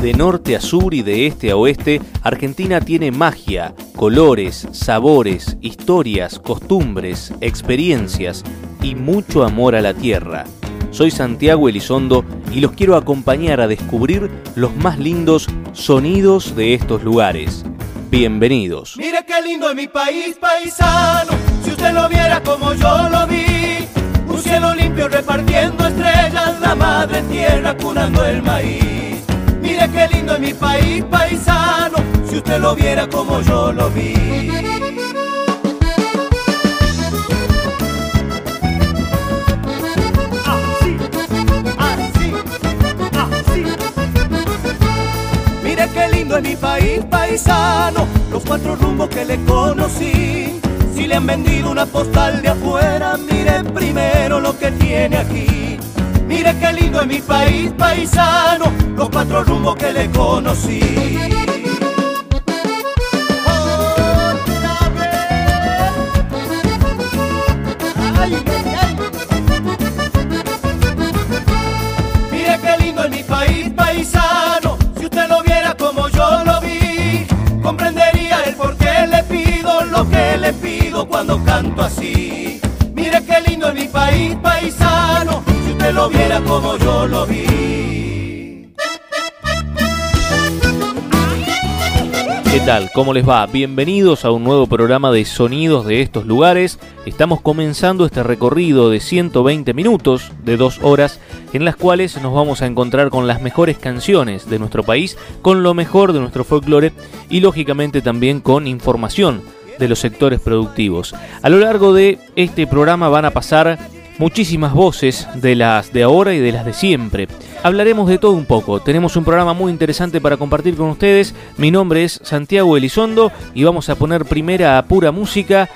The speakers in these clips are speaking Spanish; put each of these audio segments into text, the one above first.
De norte a sur y de este a oeste, Argentina tiene magia, colores, sabores, historias, costumbres, experiencias y mucho amor a la tierra. Soy Santiago Elizondo y los quiero acompañar a descubrir los más lindos sonidos de estos lugares. Bienvenidos. Mire qué lindo es mi país, paisano, si usted lo viera como yo lo vi. Un cielo limpio repartiendo estrellas, la madre tierra curando el maíz. Mire qué lindo es mi país, paisano, si usted lo viera como yo lo vi. Así, así, así. Mire qué lindo es mi país, paisano, los cuatro rumbos que le conocí. Si le han vendido una postal de afuera, mire primero lo que tiene aquí. Mire qué lindo es mi país, paisano, los cuatro rumbos que le conocí. Otra qué lindo es mi país, paisano. Si usted lo viera como yo lo vi, comprendería el por qué le pido lo que le pido cuando canto así. Mire qué lindo es mi país, paisano. Lo viera como yo lo vi. ¿Qué tal? ¿Cómo les va? Bienvenidos a un nuevo programa de sonidos de estos lugares. Estamos comenzando este recorrido de 120 minutos, de dos horas, en las cuales nos vamos a encontrar con las mejores canciones de nuestro país, con lo mejor de nuestro folclore y lógicamente también con información de los sectores productivos. A lo largo de este programa van a pasar muchísimas voces de las de ahora y de las de siempre. Hablaremos de todo un poco. Tenemos un programa muy interesante para compartir con ustedes. Mi nombre es Santiago Elizondo y vamos a poner primera a pura música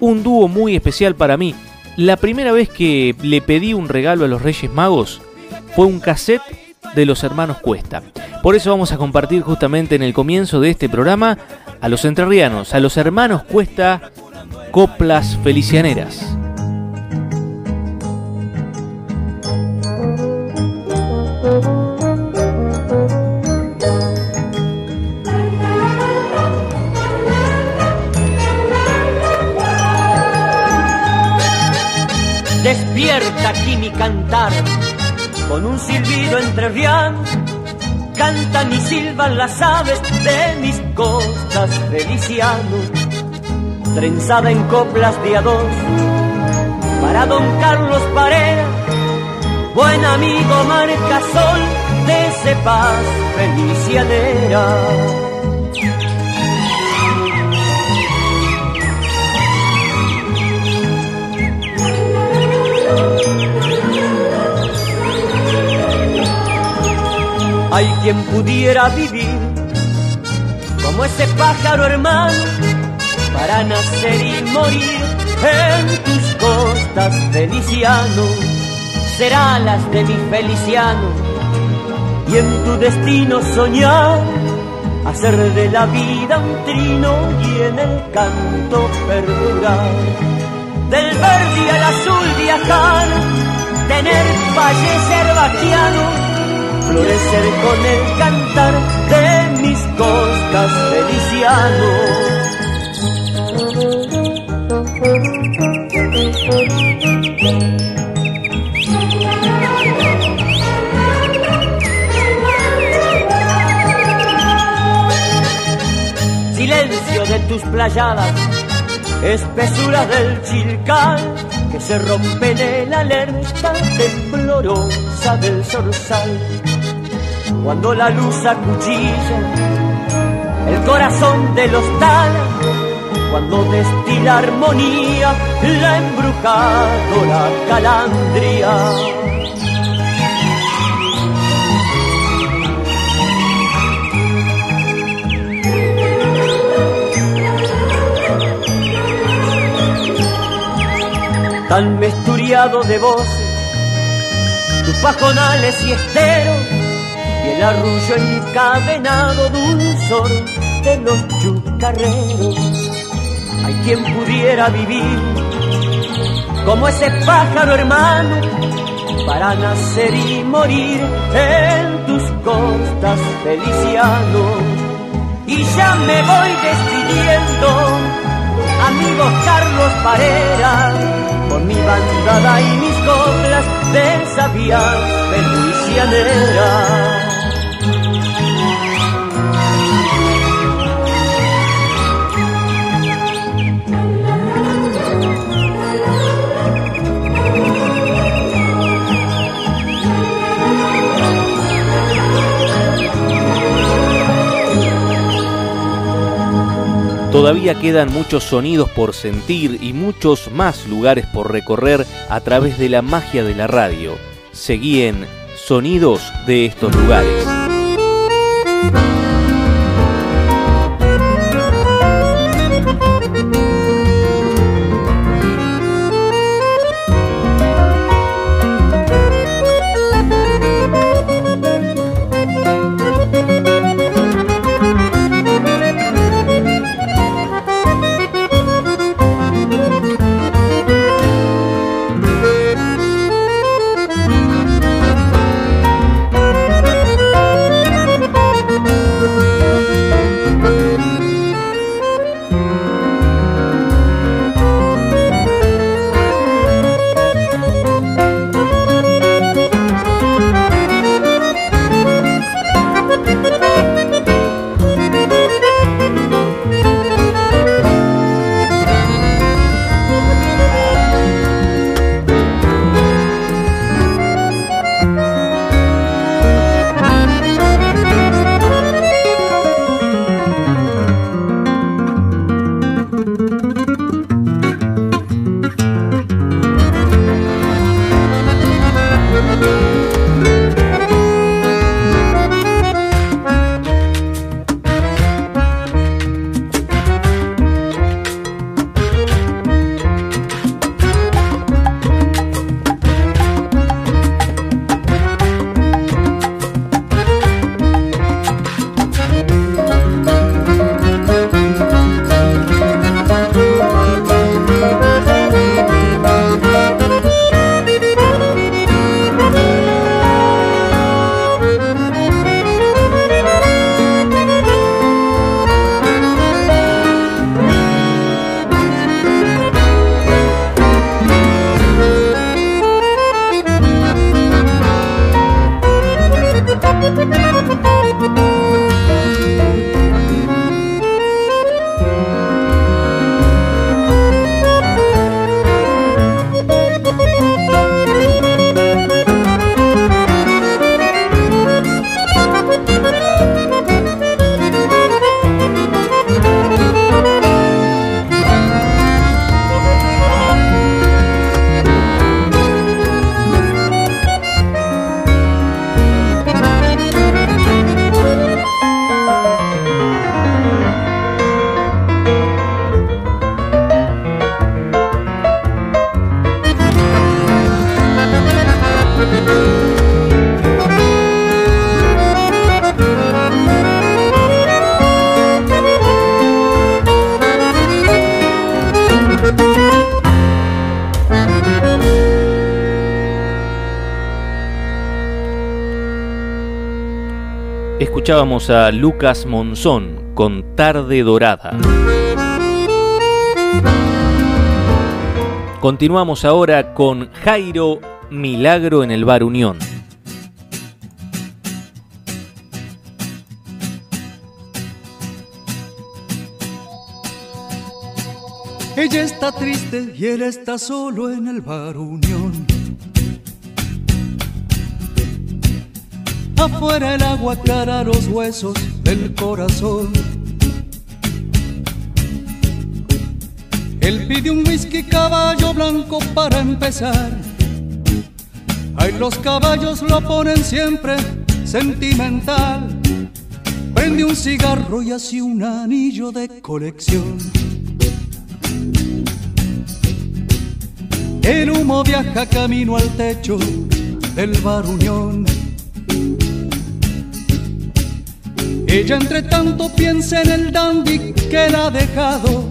un dúo muy especial para mí. La primera vez que le pedí un regalo a los Reyes Magos fue un cassette de los hermanos Cuesta. Por eso vamos a compartir justamente en el comienzo de este programa a los entrerrianos, a los hermanos Cuesta, coplas felicianeras. Despierta aquí mi cantar, con un silbido entrerriano, cantan y silban las aves de mis costas feliciano, trenzada en coplas de a dos, para don Carlos Parera, buen amigo marcasol de ese paz felicianera. Hay quien pudiera vivir como ese pájaro hermano para nacer y morir en tus costas, Feliciano. Será las de mi Feliciano y en tu destino soñar hacer de la vida un trino y en el canto perdurar. Del verde al azul viajar, tener fallecer vaquiano florecer con el cantar de mis costas feliciano. Silencio de tus playadas, espesura del chilcal que se rompe en alerta temblorosa del zorzal cuando la luz acuchilla el corazón de los talas, cuando destila armonía la embrujado la calandria. Tan mesturiado de voces, tus pajonales y esteros y el arrullo encadenado dulzor de los chucarreros. Hay quien pudiera vivir como ese pájaro hermano para nacer y morir en tus costas, Feliciano. Y ya me voy despidiendo, amigo Carlos Parera, con mi bandada y mis coplas de sabia felicianera. Todavía quedan muchos sonidos por sentir y muchos más lugares por recorrer a través de la magia de la radio. Seguí en Sonidos de estos lugares. Escuchábamos a Lucas Monzón con Tarde Dorada. Continuamos ahora con Jairo Milagro en el Bar Unión. Ella está triste y él está solo en el Bar Unión. Afuera el agua cara los huesos del corazón. Él pide un whisky caballo blanco para empezar. Ay, los caballos lo ponen siempre sentimental. Prende un cigarro y así un anillo de colección. El humo viaja camino al techo del bar Unión. Ella entre tanto piensa en el dandy que la ha dejado,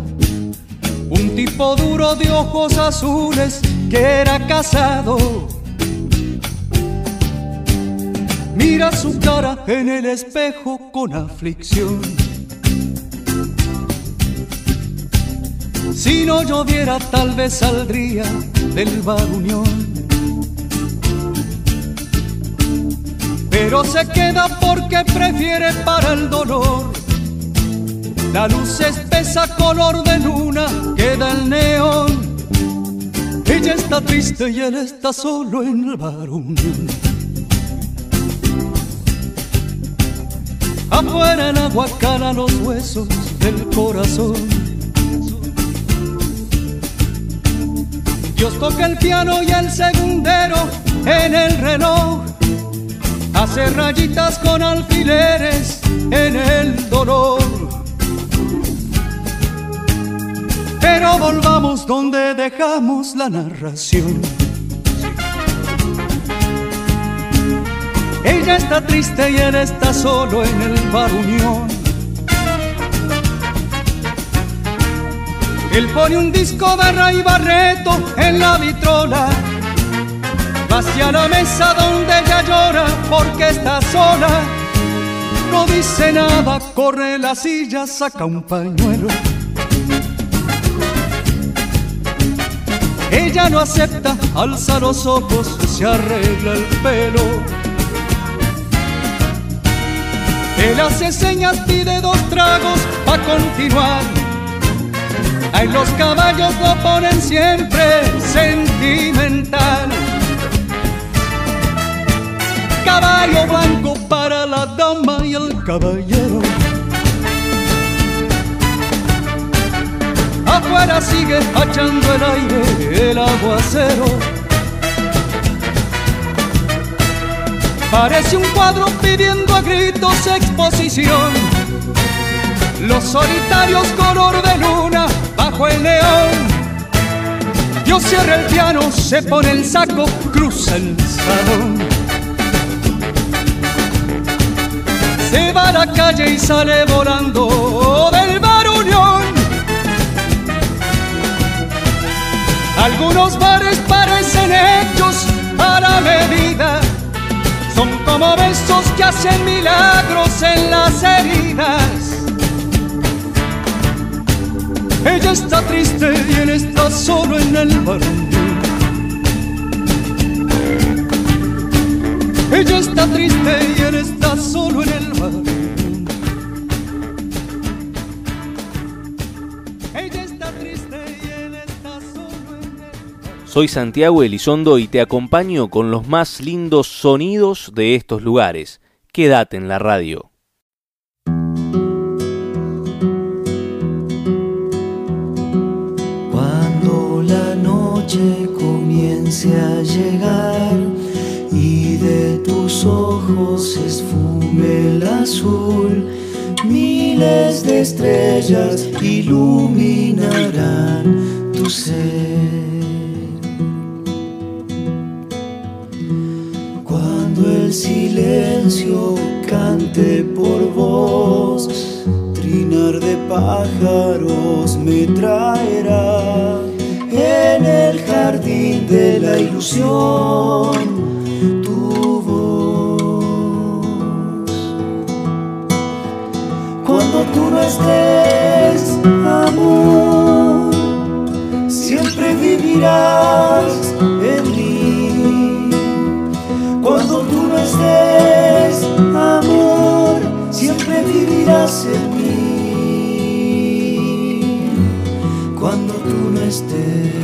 un tipo duro de ojos azules que era casado. mira su cara en el espejo con aflicción. Si no lloviera tal vez saldría del bar Pero se queda porque prefiere para el dolor. La luz espesa color de luna queda el neón. Ella está triste y él está solo en el bar Unión. Afuera el agua cala los huesos del corazón. Dios toca el piano y el segundero en el reloj. Hace rayitas con alfileres en el dolor. Pero volvamos donde dejamos la narración. Ella está triste y él está solo en el bar Unión. Él pone un disco de Ray Barreto en la vitrola. Hacia la mesa donde ella llora porque está sola. No dice nada, corre la silla, saca un pañuelo. Ella no acepta, alza los ojos, se arregla el pelo. Él hace señas, pide dos tragos pa' continuar. Ay, los caballos lo ponen siempre sentimental. Caballo blanco para la dama y el caballero. Afuera sigue echando el aire el aguacero. Parece un cuadro pidiendo a gritos exposición. Los solitarios color de luna bajo el neón. Dios cierra el piano, se pone el saco, cruza el salón. Se va a la calle y sale volando del bar Unión. Algunos bares parecen hechos a la medida son como besos que hacen milagros en las heridas. Ella está triste y él está solo en el barrio. Ella está triste y él está solo en el Soy Santiago Elizondo y te acompaño con los más lindos sonidos de estos lugares. Quédate en la radio. Cuando la noche comience a llegar y de tus ojos se esfume el azul, miles de estrellas iluminarán tu ser. Silencio cante por vos, trinar de pájaros me traerá. En el jardín de la ilusión tu voz. Cuando tú no estés, amor, siempre vivirás amor, siempre vivirás en mí. Cuando tú no estés.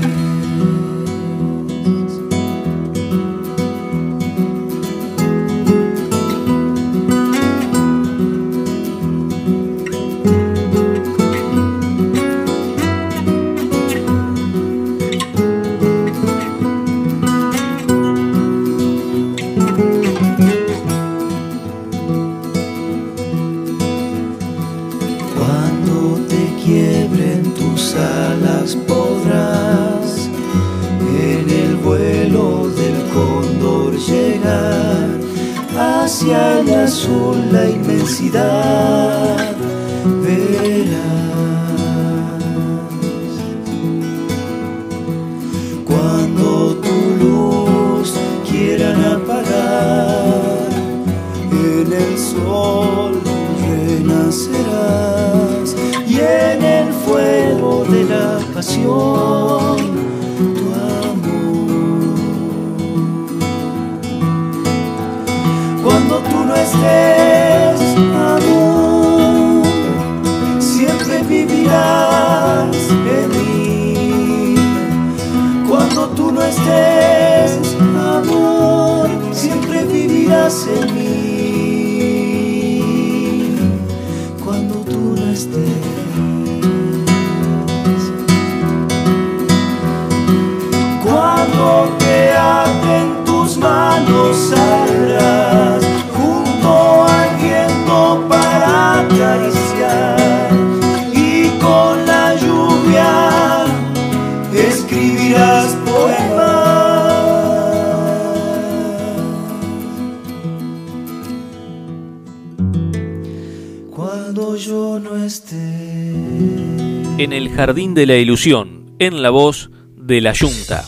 Jardín de la Ilusión, en la voz de la Yunta.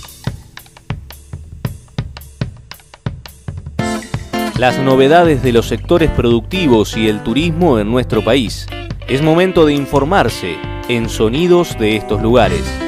Las novedades de los sectores productivos y el turismo en nuestro país. Es momento de informarse en Sonidos de estos lugares.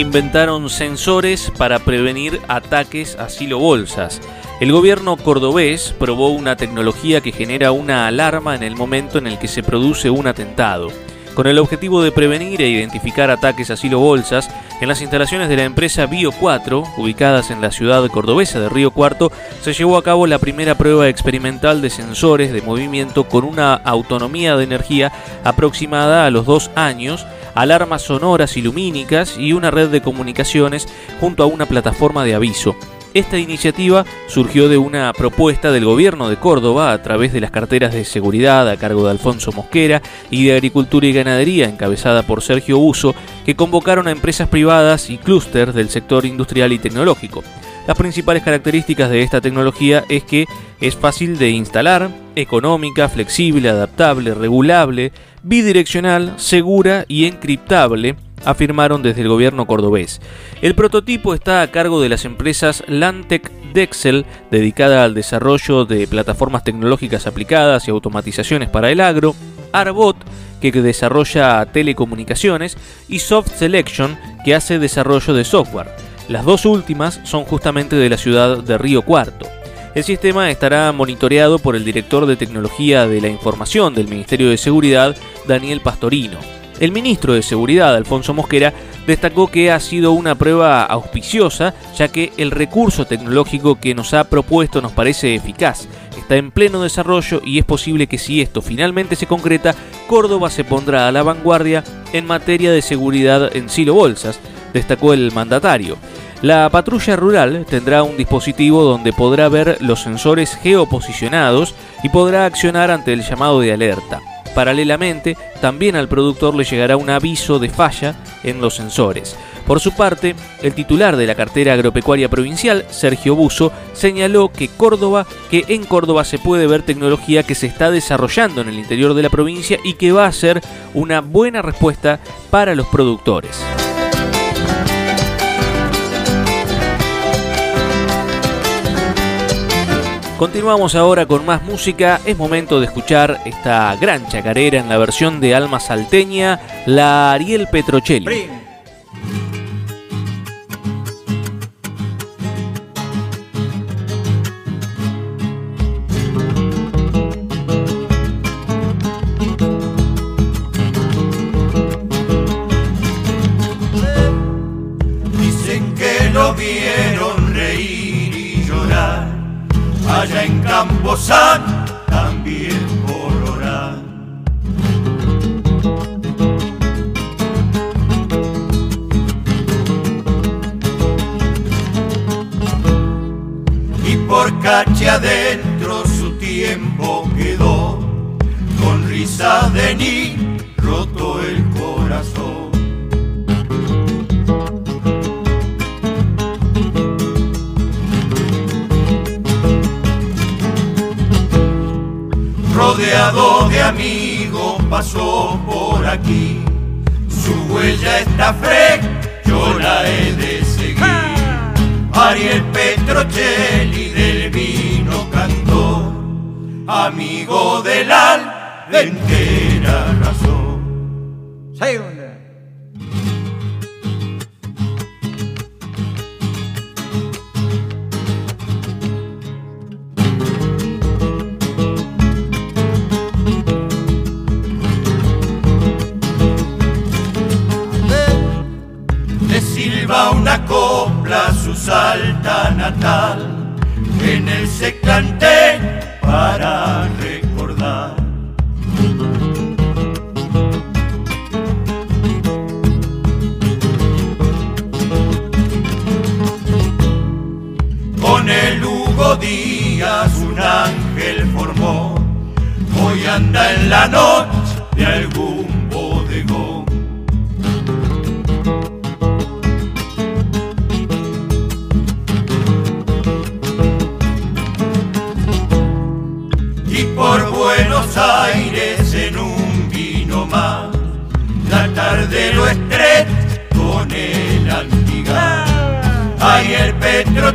Inventaron sensores para prevenir ataques a silobolsas. El gobierno cordobés probó una tecnología que genera una alarma en el momento en el que se produce un atentado. Con el objetivo de prevenir e identificar ataques a silobolsas, en las instalaciones de la empresa Bio 4, ubicadas en la ciudad cordobesa de Río Cuarto, se llevó a cabo la primera prueba experimental de sensores de movimiento con una autonomía de energía aproximada a los dos años alarmas sonoras y y una red de comunicaciones junto a una plataforma de aviso. Esta iniciativa surgió de una propuesta del gobierno de Córdoba a través de las carteras de seguridad a cargo de Alfonso Mosquera y de Agricultura y Ganadería encabezada por Sergio Uso, que convocaron a empresas privadas y clústeres del sector industrial y tecnológico. Las principales características de esta tecnología es que es fácil de instalar, económica, flexible, adaptable, regulable, bidireccional, segura y encriptable, afirmaron desde el gobierno cordobés. El prototipo está a cargo de las empresas Lantec Dexel, dedicada al desarrollo de plataformas tecnológicas aplicadas y automatizaciones para el agro, Arbot, que desarrolla telecomunicaciones, y Soft Selection, que hace desarrollo de software. Las dos últimas son justamente de la ciudad de Río Cuarto. El sistema estará monitoreado por el director de Tecnología de la Información del Ministerio de Seguridad, Daniel Pastorino. El ministro de Seguridad, Alfonso Mosquera, destacó que ha sido una prueba auspiciosa, ya que el recurso tecnológico que nos ha propuesto nos parece eficaz, está en pleno desarrollo y es posible que si esto finalmente se concreta, Córdoba se pondrá a la vanguardia en materia de seguridad en silo bolsas, destacó el mandatario. La patrulla rural tendrá un dispositivo donde podrá ver los sensores geoposicionados y podrá accionar ante el llamado de alerta. Paralelamente, también al productor le llegará un aviso de falla en los sensores. Por su parte, el titular de la cartera agropecuaria provincial, Sergio Buzo, señaló que Córdoba, que en Córdoba se puede ver tecnología que se está desarrollando en el interior de la provincia y que va a ser una buena respuesta para los productores. Continuamos ahora con más música. Es momento de escuchar esta gran chacarera en la versión de Alma Salteña, la Ariel Petrocelli. Pasó por aquí Su huella está fresca, yo la he de seguir. Ariel Petrocelli del vino cantor, amigo del al de entera razón. Su salta natal en el secante para recordar. Con el Hugo Díaz un ángel formó, hoy anda en la noche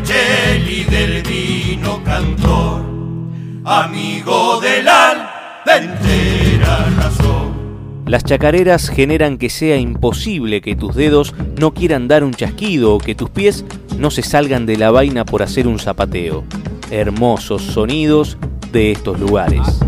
Petrocelli del vino cantor, amigo del al de entera razón. Las chacareras generan que sea imposible que tus dedos no quieran dar un chasquido o que tus pies no se salgan de la vaina por hacer un zapateo. Hermosos sonidos de estos lugares.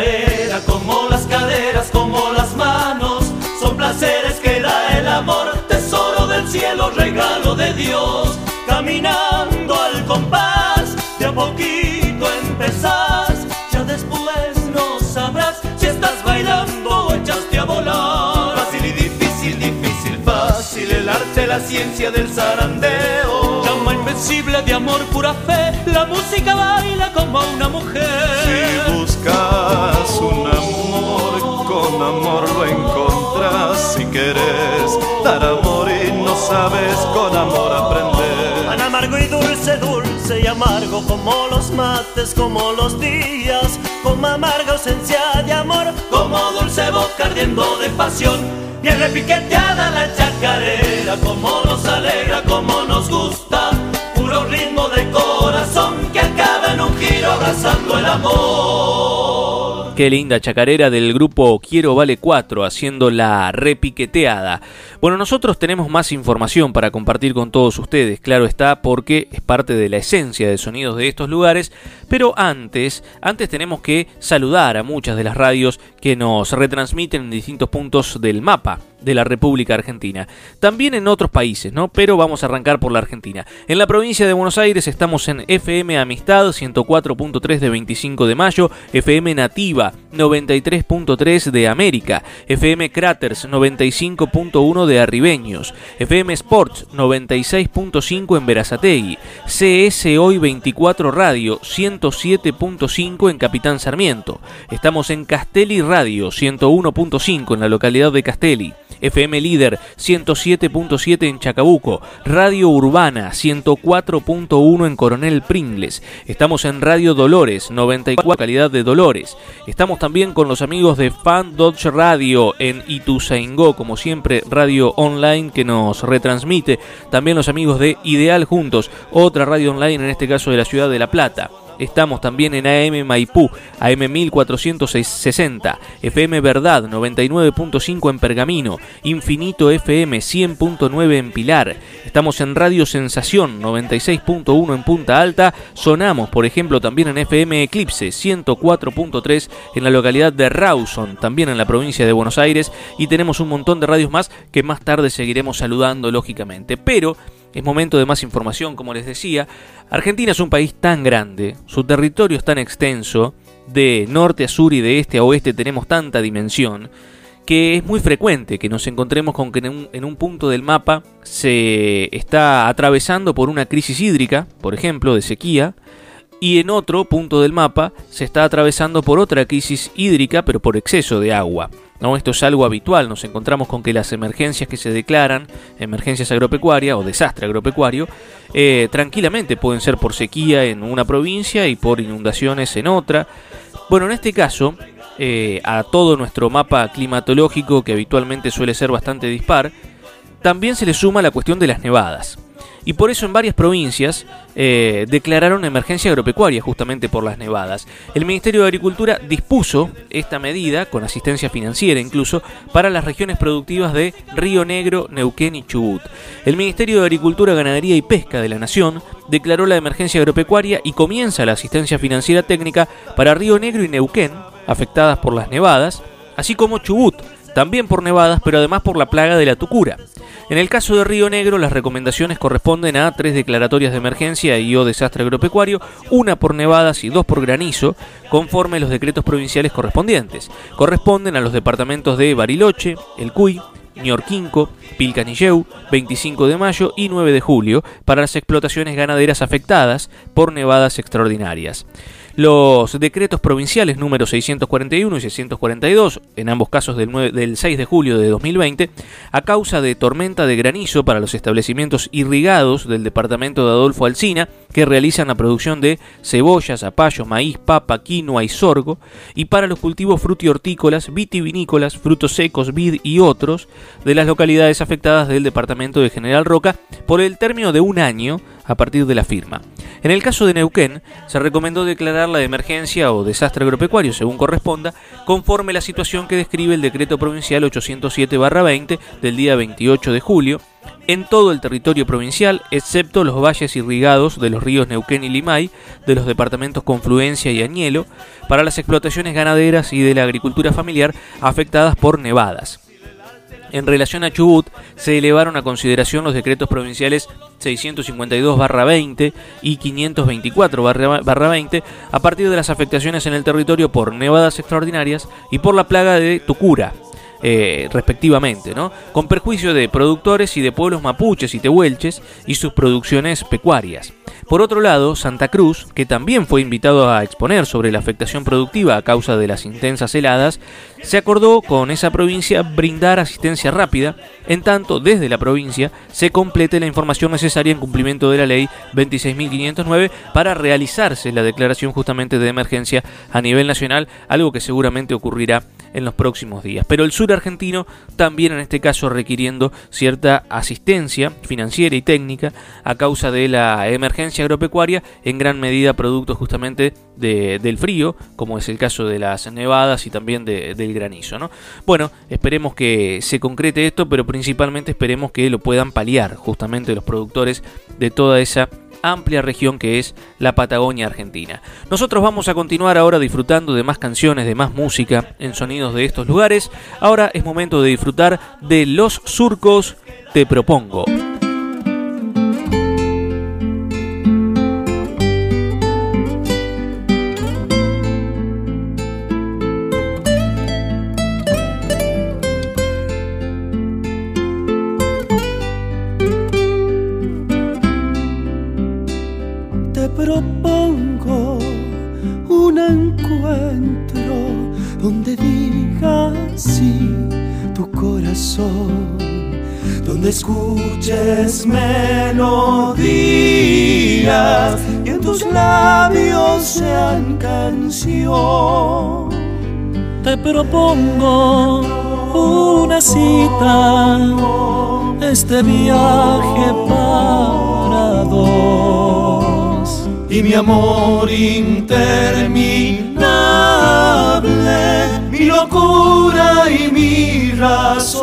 Chacarera, como las caderas, como las manos, son placeres que da el amor, tesoro del cielo, regalo de Dios, caminando al compás, de a poquito empezás, ya después no sabrás si estás bailando o echaste a volar. Fácil y difícil, difícil, fácil, el arte, la ciencia del zarandeo. Llama invencible de amor, pura fe, la música baila como una mujer. Buscas un amor, con amor lo encontrás. Si quieres dar amor y no sabes, con amor aprendes. Tan amargo y dulce, dulce y amargo como los mates, como los días, como amarga ausencia de amor. como dulce boca ardiendo de pasión, bien repiqueteada la chacarera, como nos alegra, como nos gusta, puro ritmo de corazón que acaba en un giro abrazando el amor. Qué linda chacarera del grupo Quiero Vale 4 haciendo la repiqueteada. Bueno, nosotros tenemos más información para compartir con todos ustedes, claro está, porque es parte de la esencia de sonidos de estos lugares, pero antes, antes tenemos que saludar a muchas de las radios que nos retransmiten en distintos puntos del mapa de la República Argentina. También en otros países, ¿no? Pero vamos a arrancar por la Argentina. En la provincia de Buenos Aires estamos en FM Amistad 104.3 de 25 de mayo, FM Nativa 93.3 de América, FM Craters 95.1 de Arribeños, FM Sports 96.5 en Verazategui, CS Hoy 24 Radio 107.5 en Capitán Sarmiento. Estamos en Castelli Radio 101.5 en la localidad de Castelli. FM Líder 107.7 en Chacabuco, Radio Urbana 104.1 en Coronel Pringles. Estamos en Radio Dolores 94 calidad de Dolores. Estamos también con los amigos de Fan Dodge Radio en Ituzaingó, como siempre radio online que nos retransmite. También los amigos de Ideal Juntos, otra radio online en este caso de la ciudad de La Plata. Estamos también en AM Maipú, AM 1460, FM Verdad 99.5 en Pergamino, Infinito FM 100.9 en Pilar. Estamos en Radio Sensación 96.1 en Punta Alta. Sonamos, por ejemplo, también en FM Eclipse 104.3 en la localidad de Rawson, también en la provincia de Buenos Aires. Y tenemos un montón de radios más que más tarde seguiremos saludando, lógicamente. Pero es momento de más información, como les decía. Argentina es un país tan grande, su territorio es tan extenso, de norte a sur y de este a oeste tenemos tanta dimensión, que es muy frecuente que nos encontremos con que en un, en un, punto del mapa se está atravesando por una crisis hídrica, por ejemplo, de sequía, y en otro punto del mapa se está atravesando por otra crisis hídrica, pero por exceso de agua. ¿No? Esto es algo habitual, nos encontramos con que las emergencias que se declaran, emergencias agropecuarias o desastre agropecuario, eh, tranquilamente pueden ser por sequía en una provincia y por inundaciones en otra. Bueno, en este caso, eh, a todo nuestro mapa climatológico, que habitualmente suele ser bastante dispar, también se le suma la cuestión de las nevadas y por eso en varias provincias eh, declararon emergencia agropecuaria justamente por las nevadas. El Ministerio de Agricultura dispuso esta medida, con asistencia financiera incluso, para las regiones productivas de Río Negro, Neuquén y Chubut. El Ministerio de Agricultura, Ganadería y Pesca de la Nación declaró la emergencia agropecuaria y comienza la asistencia financiera técnica para Río Negro y Neuquén, afectadas por las nevadas, así como Chubut, también por nevadas, pero además por la plaga de la tucura. En el caso de Río Negro, las recomendaciones corresponden a tres declaratorias de emergencia y o desastre agropecuario, una por nevadas y dos por granizo, conforme a los decretos provinciales correspondientes. Corresponden a los departamentos de Bariloche, El Cuy, Ñorquinco, Pilcanilleu, 25 de mayo y 9 de julio, para las explotaciones ganaderas afectadas por nevadas extraordinarias. Los decretos provinciales número 641 y 642, en ambos casos del, del 6 de julio de 2020, a causa de tormenta de granizo para los establecimientos irrigados del departamento de Adolfo Alsina, que realizan la producción de cebolla, zapallo, maíz, papa, quinoa y sorgo, y para los cultivos frutihortícolas, vitivinícolas, frutos secos, vid y otros de las localidades afectadas del departamento de General Roca por el término de un año a partir de la firma. En el caso de Neuquén, se recomendó declarar la emergencia o desastre agropecuario, según corresponda, conforme la situación que describe el decreto provincial 807-20 del día 28 de julio, en todo el territorio provincial, excepto los valles irrigados de los ríos Neuquén y Limay, de los departamentos Confluencia y Añelo, para las explotaciones ganaderas y de la agricultura familiar afectadas por nevadas. En relación a Chubut, se elevaron a consideración los decretos provinciales 652-20 y 524-20 a partir de las afectaciones en el territorio por nevadas extraordinarias y por la plaga de Tucura, eh, respectivamente, ¿no? con perjuicio de productores y de pueblos mapuches y tehuelches y sus producciones pecuarias. Por otro lado, Santa Cruz, que también fue invitado a exponer sobre la afectación productiva a causa de las intensas heladas, se acordó con esa provincia brindar asistencia rápida, en tanto desde la provincia se complete la información necesaria en cumplimiento de la ley 26.509 para realizarse la declaración justamente de emergencia a nivel nacional, algo que seguramente ocurrirá en los próximos días. Pero el sur argentino también en este caso requiriendo cierta asistencia financiera y técnica a causa de la emergencia agropecuaria, en gran medida producto justamente del frío, como es el caso de las nevadas y también del granizo. ¿no? Bueno, esperemos que se concrete esto, pero principalmente esperemos que lo puedan paliar justamente los productores de toda esa amplia región que es la Patagonia Argentina. Nosotros vamos a continuar ahora disfrutando de más canciones, de más música en sonidos de estos lugares. Ahora es momento de disfrutar de Los Surcos Te Propongo. Donde escuches melodías y en tus labios sean canción. Te propongo una cita, este viaje para dos. Y mi amor interminable mi locura y mi razón.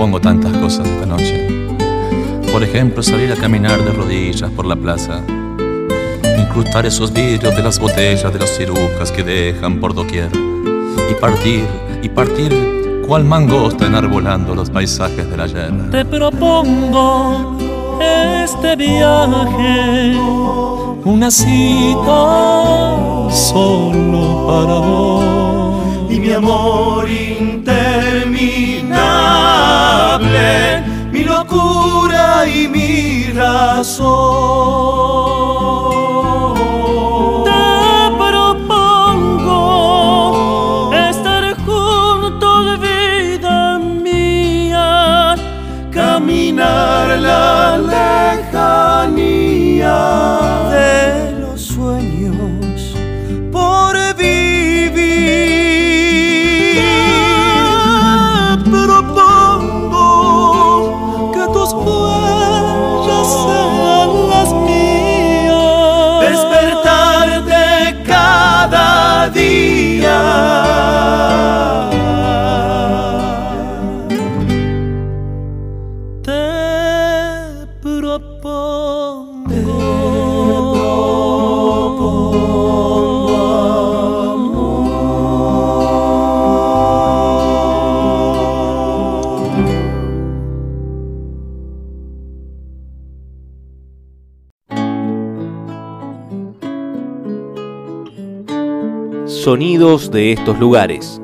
Propongo tantas cosas esta noche. Por ejemplo, salir a caminar de rodillas por la plaza, incrustar esos vidrios de las botellas de las cirujas que dejan por doquier, y partir, y partir cual mangosta enarbolando los paisajes del ayer. Te propongo este viaje, una cita solo para vos. Y mi amor mi locura y mi razón. Sonidos de estos lugares.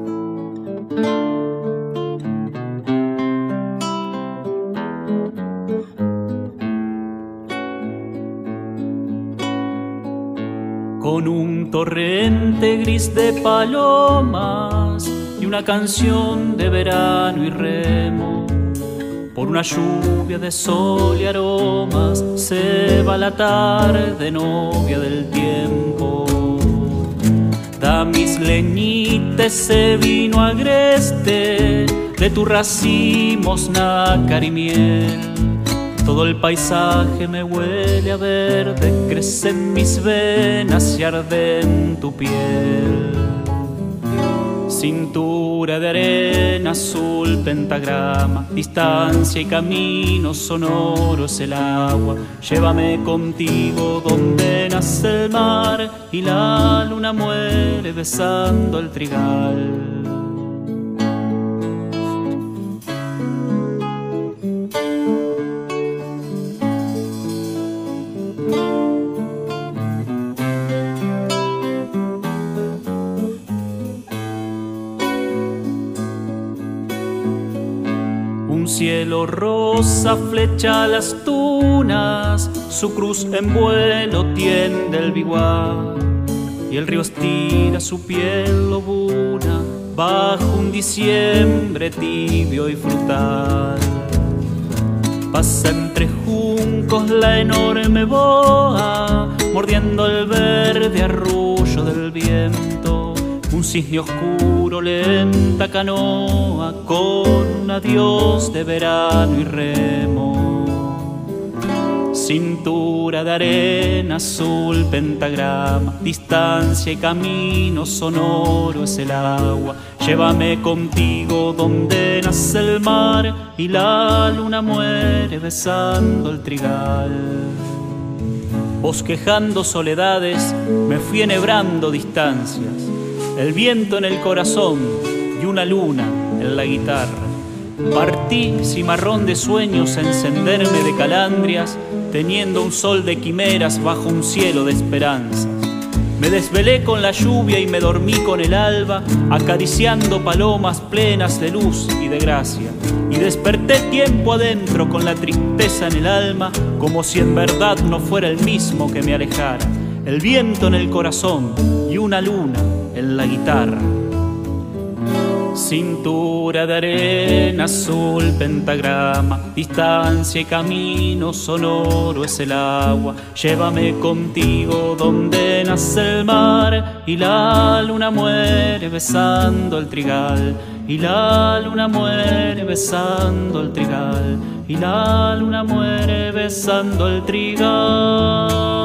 Con un torrente gris de palomas y una canción de verano y remo. Por una lluvia de sol y aromas se va la tarde novia del tiempo Mis leñites se vino agreste de tu racimos nácar y miel. Todo el paisaje me huele a verde, crece en mis venas y arde en tu piel. Cintura de arena azul, pentagrama, distancia y camino sonoros el agua. Llévame contigo donde nace el mar y la luna muere besando el trigal. Rosa flecha las tunas, su cruz en vuelo tiende el biguá, y el río estira su piel lobuna bajo un diciembre tibio y frutal. Pasa entre juncos la enorme boa, mordiendo el verde arrullo del viento un cisne oscuro, lenta canoa con un adiós de verano y remo. Cintura de arena azul, pentagrama, distancia y camino sonoro es el agua. Llévame contigo donde nace el mar y la luna muere besando el trigal. Bosquejando soledades, me fui enhebrando distancias el viento en el corazón y una luna en la guitarra. Partí cimarrón de sueños a encenderme de calandrias, teniendo un sol de quimeras bajo un cielo de esperanzas. Me desvelé con la lluvia y me dormí con el alba, acariciando palomas plenas de luz y de gracia. Y desperté tiempo adentro con la tristeza en el alma, como si en verdad no fuera el mismo que me alejara. El viento en el corazón y una luna en la guitarra. Cintura de arena azul, pentagrama, distancia y camino sonoro es el agua. Llévame contigo donde nace el mar y la luna muere besando el trigal. Y la luna muere besando el trigal. Y la luna muere besando el trigal.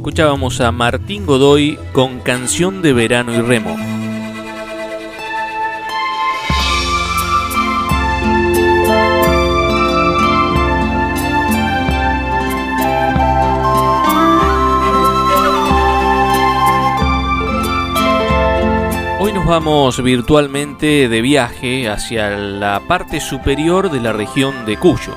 Escuchábamos a Martín Godoy con Canción de Verano y Remo. Hoy nos vamos virtualmente de viaje hacia la parte superior de la región de Cuyo.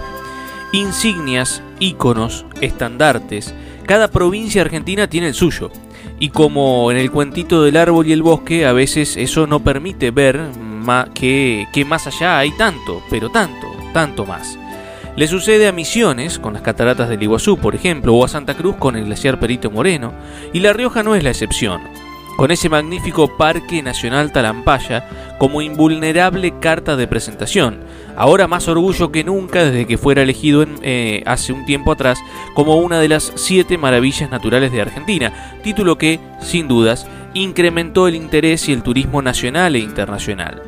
Insignias, íconos, estandartes, cada provincia argentina tiene el suyo. Y como en el cuentito del árbol y el bosque, a veces eso no permite ver que, que más allá hay tanto, pero tanto, tanto más. Le sucede a Misiones, con las cataratas del Iguazú, por ejemplo, o a Santa Cruz con el glaciar Perito Moreno, y La Rioja no es la excepción con ese magnífico Parque Nacional Talampaya como invulnerable carta de presentación, ahora más orgullo que nunca desde que fuera elegido eh, hace un tiempo atrás como una de las siete maravillas naturales de Argentina, título que, sin dudas, incrementó el interés y el turismo nacional e internacional.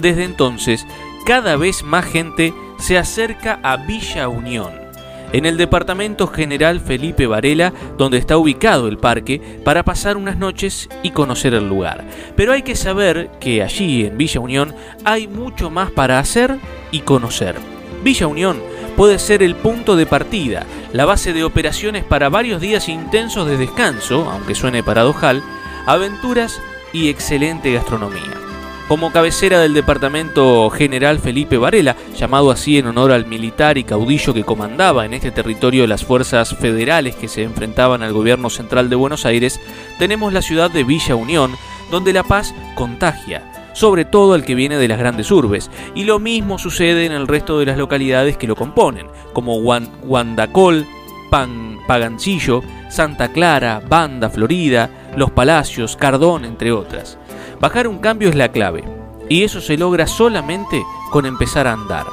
Desde entonces, cada vez más gente se acerca a Villa Unión en el departamento general Felipe Varela, donde está ubicado el parque, para pasar unas noches y conocer el lugar. Pero hay que saber que allí, en Villa Unión, hay mucho más para hacer y conocer. Villa Unión puede ser el punto de partida, la base de operaciones para varios días intensos de descanso, aunque suene paradojal, aventuras y excelente gastronomía como cabecera del Departamento General Felipe Varela, llamado así en honor al militar y caudillo que comandaba en este territorio las fuerzas federales que se enfrentaban al gobierno central de Buenos Aires, tenemos la ciudad de Villa Unión, donde la paz contagia, sobre todo al que viene de las grandes urbes, y lo mismo sucede en el resto de las localidades que lo componen, como Guandacol, Pan, Pagancillo, Santa Clara, Banda, Florida, Los Palacios, Cardón, entre otras. Bajar un cambio es la clave, y eso se logra solamente con empezar a andar.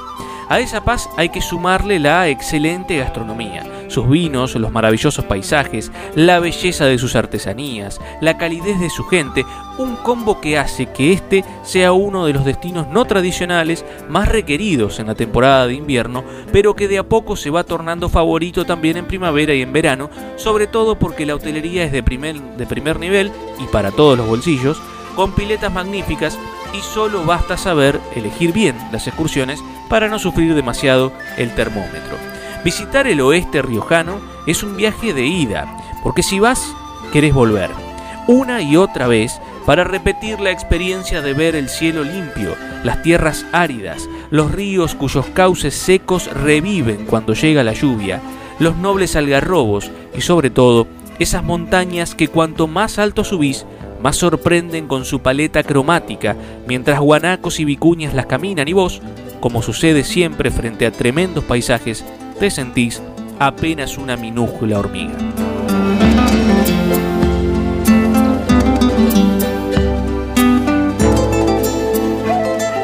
A esa paz hay que sumarle la excelente gastronomía, sus vinos, los maravillosos paisajes, la belleza de sus artesanías, la calidez de su gente, un combo que hace que este sea uno de los destinos no tradicionales más requeridos en la temporada de invierno, pero que de a poco se va tornando favorito también en primavera y en verano, sobre todo porque la hotelería es de primer, de primer nivel y para todos los bolsillos, con piletas magníficas y solo basta saber elegir bien las excursiones para no sufrir demasiado el termómetro. Visitar el oeste riojano es un viaje de ida, porque si vas, querés volver. Una y otra vez para repetir la experiencia de ver el cielo limpio, las tierras áridas, los ríos cuyos cauces secos reviven cuando llega la lluvia, los nobles algarrobos y sobre todo esas montañas que cuanto más alto subís, más sorprenden con su paleta cromática, mientras guanacos y vicuñas las caminan y vos, como sucede siempre frente a tremendos paisajes, te sentís apenas una minúscula hormiga.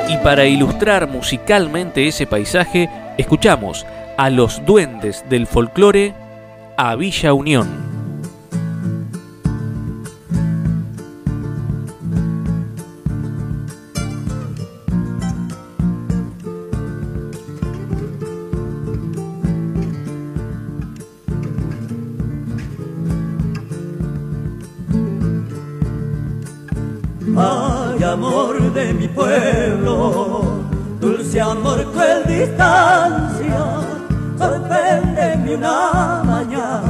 Y para ilustrar musicalmente ese paisaje, escuchamos a los duendes del folclore a Villa Unión. Ay, amor de mi pueblo, dulce amor, cruel distancia, sorpréndeme una mañana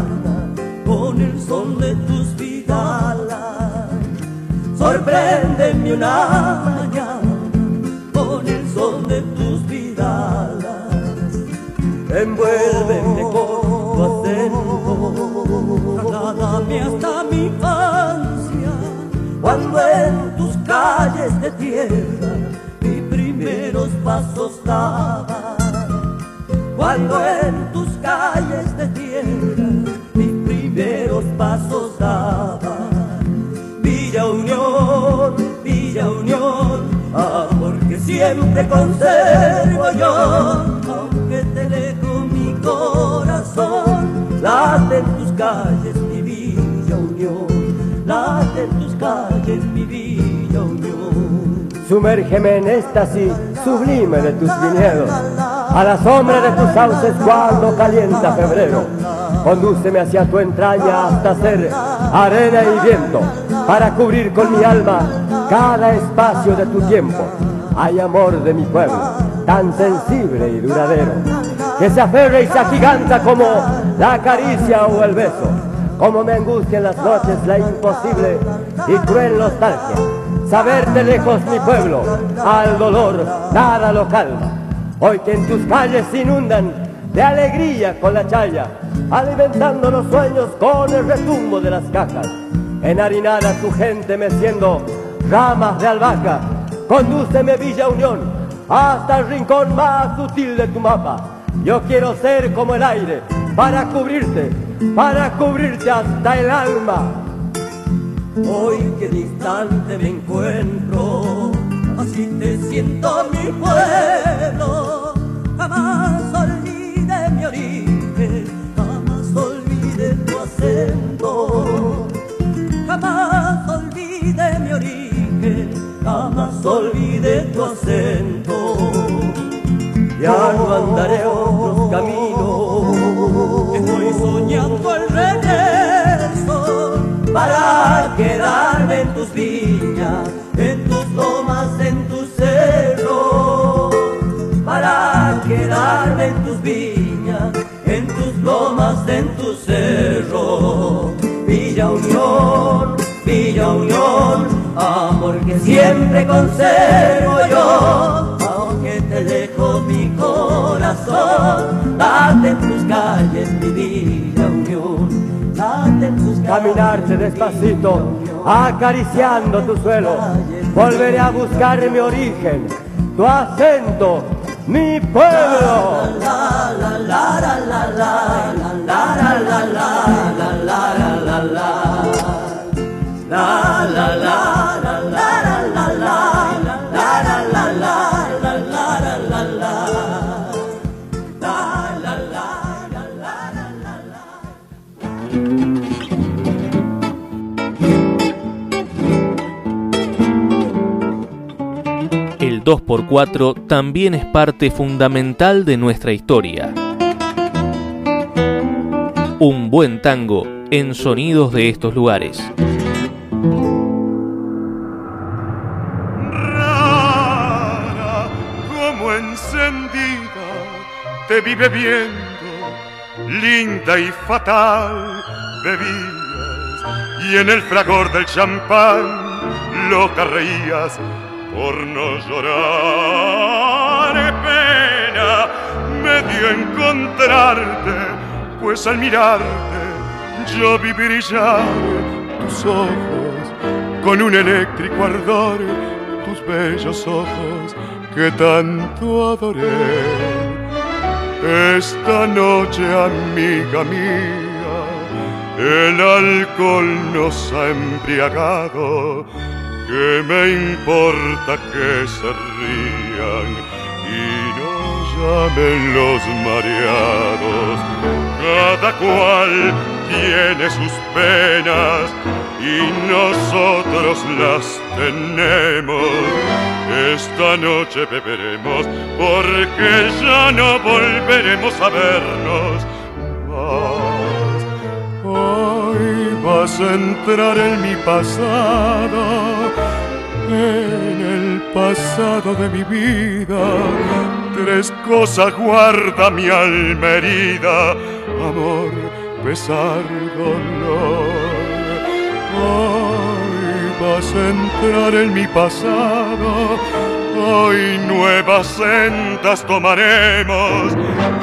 con el sol de tus vidalas. Sorpréndeme una mañana con el sol de tus vidalas. Envuélveme con tu acento, hasta mi infancia cuando en tus calles de tierra mis primeros pasos daba. Cuando en tus calles de tierra mis primeros pasos daba. Villa Unión, Villa Unión, amor que siempre conservo yo, aunque te dejo mi corazón, late en tus calles tus calles mi Villa Unión. Sumérgeme en éxtasis sublime de tus viñedos, a la sombra de tus sauces cuando calienta febrero. Condúceme hacia tu entraña hasta ser arena y viento, para cubrir con mi alma cada espacio de tu tiempo. Hay amor de mi pueblo, tan sensible y duradero, que se aferra y se agiganta como la caricia o el beso, como me angustia en las noches la imposible y cruel nostalgia. Saber de lejos mi pueblo, al dolor nada lo calma. Hoy que en tus calles se inundan de alegría con la chaya, alimentando los sueños con el retumbo de las cajas. Enharinada tu gente meciendo ramas de albahaca, condúceme Villa Unión hasta el rincón más sutil de tu mapa. Yo quiero ser como el aire para cubrirte, para cubrirte hasta el alma. Hoy que distante me encuentro, así te siento mi pueblo. Jamás olvide mi origen, jamás olvide tu acento. Jamás olvide mi origen, jamás olvide tu acento. Ya no andaré otros caminos, estoy soñando el regreso para quedarme en tus viñas, en tus lomas, en tus cerros, para quedarme en tus viñas, en tus lomas, en tus cerros. Villa Unión, Villa Unión, amor que siempre conservo yo, aunque te dejo mi corazón, date en tus calles, mi Villa Unión, date en tus calles. Caminarte despacito, acariciando tu suelo, volveré a buscar mi origen, tu acento, mi pueblo. El 2x4 también es parte fundamental de nuestra historia. Un buen tango en sonidos de estos lugares. Rara como encendida te vive viendo, linda y fatal bebías y en el fragor del champán loca reías por no llorar. Pena me dio encontrarte, pues al mirarte yo vi brillar tus ojos con un eléctrico ardor, tus bellos ojos que tanto adoré. Esta noche, amiga mía, el alcohol nos ha embriagado ¿Qué me importa que se rían y no llamen los mareados? Cada cual tiene sus penas y nosotros las tenemos. Esta noche beberemos porque ya no volveremos a vernos. Hoy vas a entrar en mi pasado en el pasado de mi vida. Tres cosas guarda mi alma herida, amor, pesar, dolor. Hoy vas a entrar en mi pasado, hoy nuevas sendas tomaremos.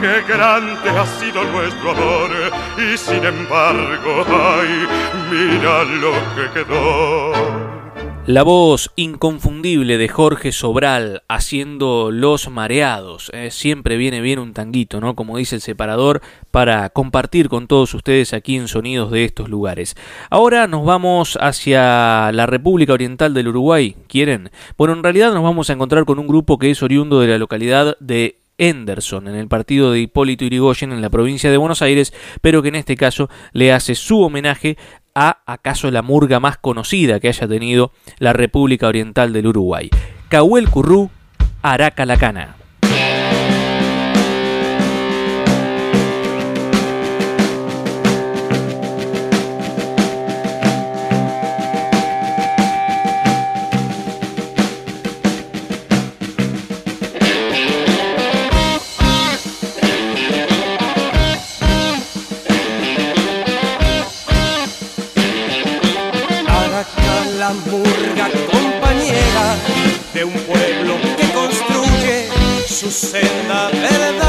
Qué grande ha sido nuestro amor y sin embargo, ay, mira lo que quedó. La voz inconfundible de Jorge Sobral haciendo Los Mareados. Eh, siempre viene bien un tanguito, ¿no? Como dice el separador, para compartir con todos ustedes aquí en Sonidos de estos lugares. Ahora nos vamos hacia la República Oriental del Uruguay. ¿Quieren? Bueno, en realidad nos vamos a encontrar con un grupo que es oriundo de la localidad de Henderson, en el partido de Hipólito Yrigoyen en la provincia de Buenos Aires, pero que en este caso le hace su homenaje a acaso la murga más conocida que haya tenido la República Oriental del Uruguay. Cahuel Currú, Aracalacana. Senda verdadera.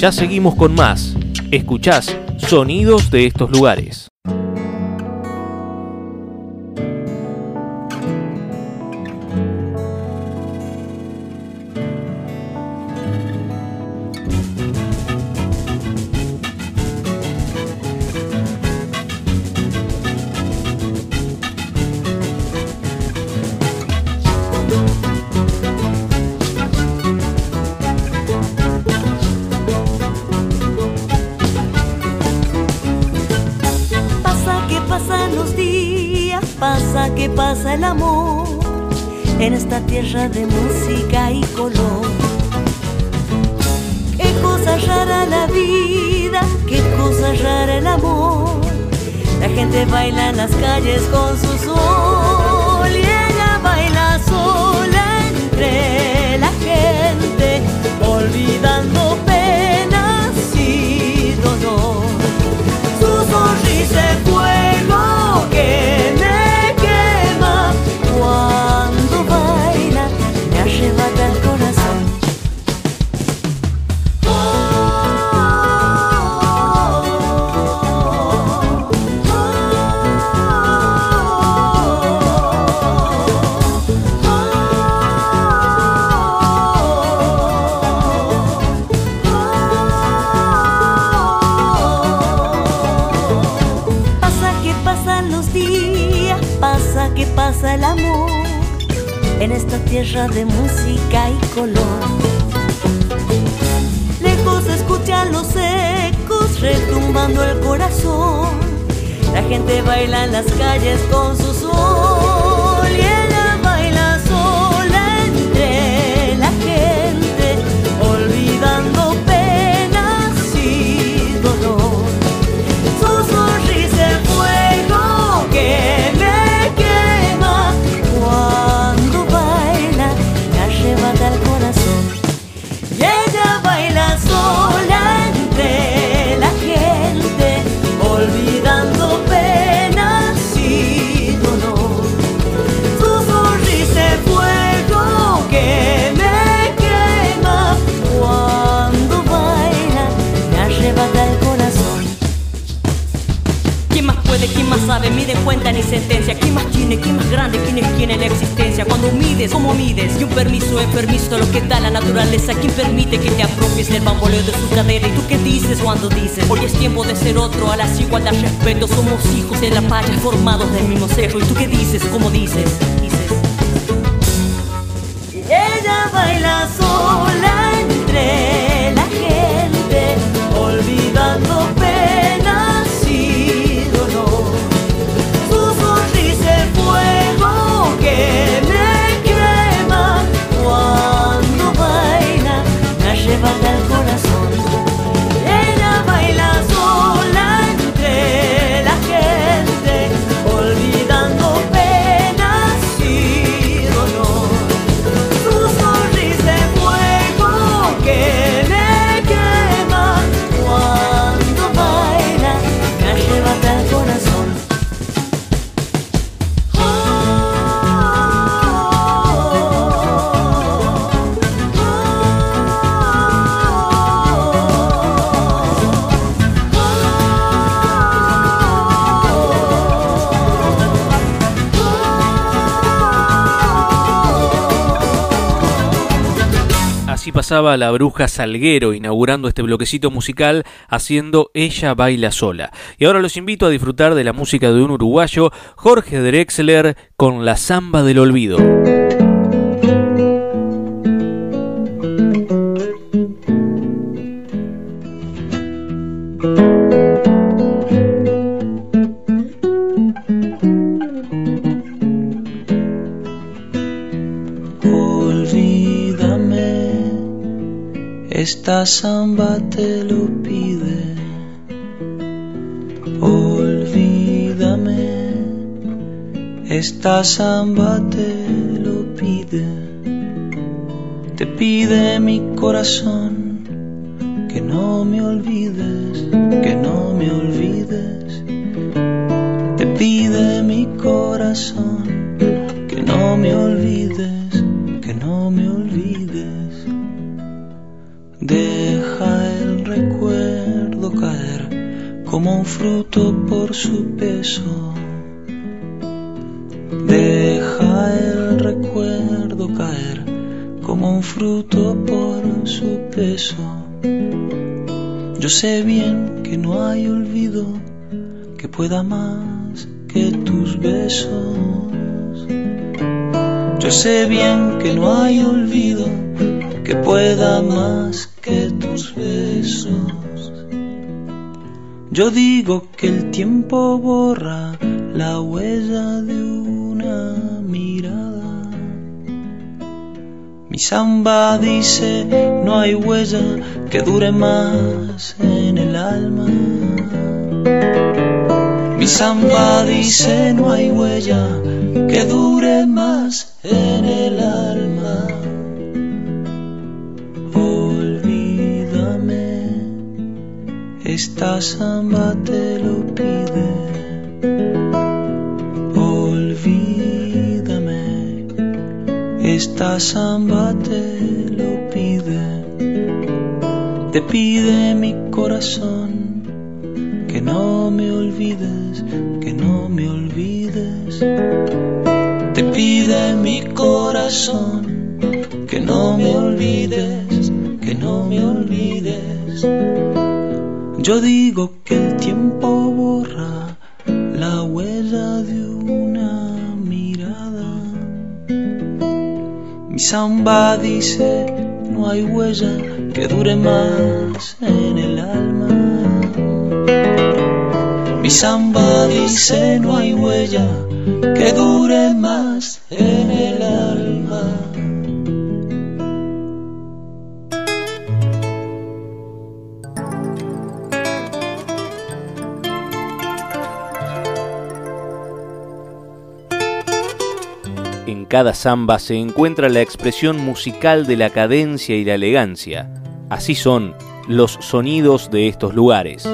Ya seguimos con más. Escuchás Sonidos de estos lugares. la bruja Salguero inaugurando este bloquecito musical haciendo Ella baila sola. Y ahora los invito a disfrutar de la música de un uruguayo, Jorge Drexler, con la samba del olvido. esta samba te lo pide. Olvídame, esta samba te lo pide. Te pide mi corazón que no me olvides, que no me olvides. Te pide mi corazón que no me olvides Deja el recuerdo caer como un fruto por su peso. Deja el recuerdo caer como un fruto por su peso. Yo sé bien que no hay olvido que pueda más que tus besos. Yo sé bien que no hay olvido que pueda más que tus besos. Yo digo que el tiempo borra la huella de una mirada. Mi samba dice no hay huella que dure más en el alma. Mi samba dice no hay huella que dure más en el esta samba te lo pide. Olvídame, esta samba te lo pide. Te pide mi corazón que no me olvides, que no me olvides. Te pide mi corazón que no me olvides, que no me olvides. Yo digo que el tiempo borra la huella de una mirada. Mi samba dice, no hay huella que dure más en el alma. Mi samba dice no hay huella que dure más en el alma. Cada samba se encuentra la expresión musical de la cadencia y la elegancia. Así son los sonidos de estos lugares.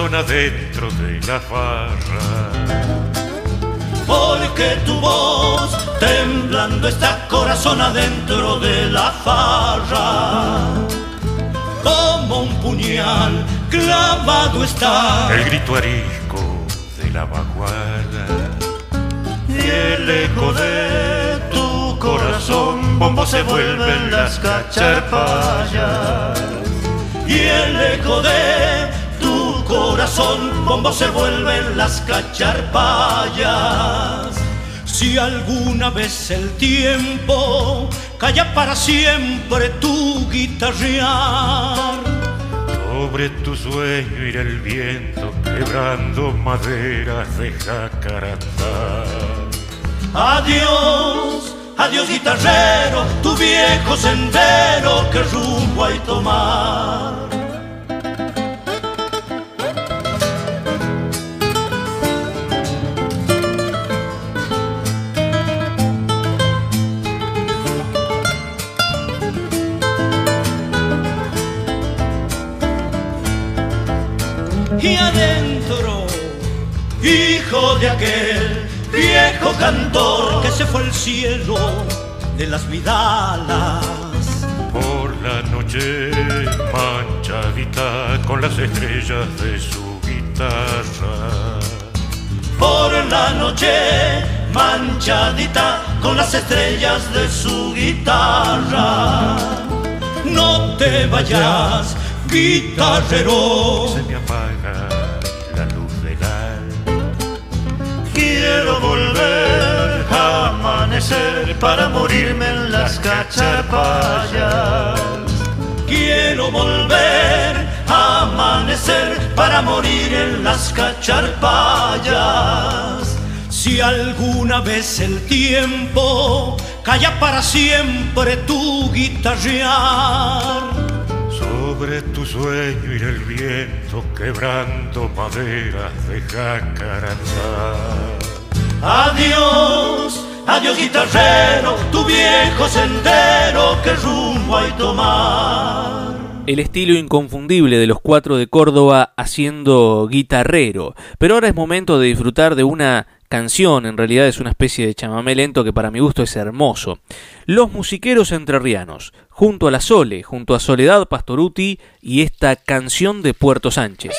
Corazón adentro de la farra. Porque tu voz temblando está corazón adentro de la farra. Como un puñal clavado está El grito arisco de la vaguada y el eco de tu corazón bombo se vuelven las cacharpayas. y el eco de corazón bombo se vuelven las cacharpayas. Si alguna vez el tiempo calla para siempre tu guitarrear, Sobre tu sueño irá el viento quebrando maderas de jacarandá. adiós, adiós guitarrero, tu viejo sendero que rumbo hay tomar. Viejo cantor que se fue al cielo de las vidalas. Por la noche manchadita con las estrellas de su guitarra. Por la noche manchadita con las estrellas de su guitarra. No te vayas, guitarrero. Amanecer para morirme en las cacharpayas. Quiero volver a amanecer para morir en las cacharpayas. Si alguna vez el tiempo calla para siempre tu guitarrear. Sobre tu sueño y el viento quebrando madera deja cantar. Adiós, adiós guitarrero, tu viejo sendero, que rumbo hay tomar. El estilo inconfundible de los cuatro de Córdoba haciendo guitarrero. Pero ahora es momento de disfrutar de una canción, en realidad es una especie de chamamé lento que para mi gusto es hermoso. Los musiqueros entrerrianos, junto a la Sole, junto a Soledad Pastoruti y esta canción de Puerto Sánchez.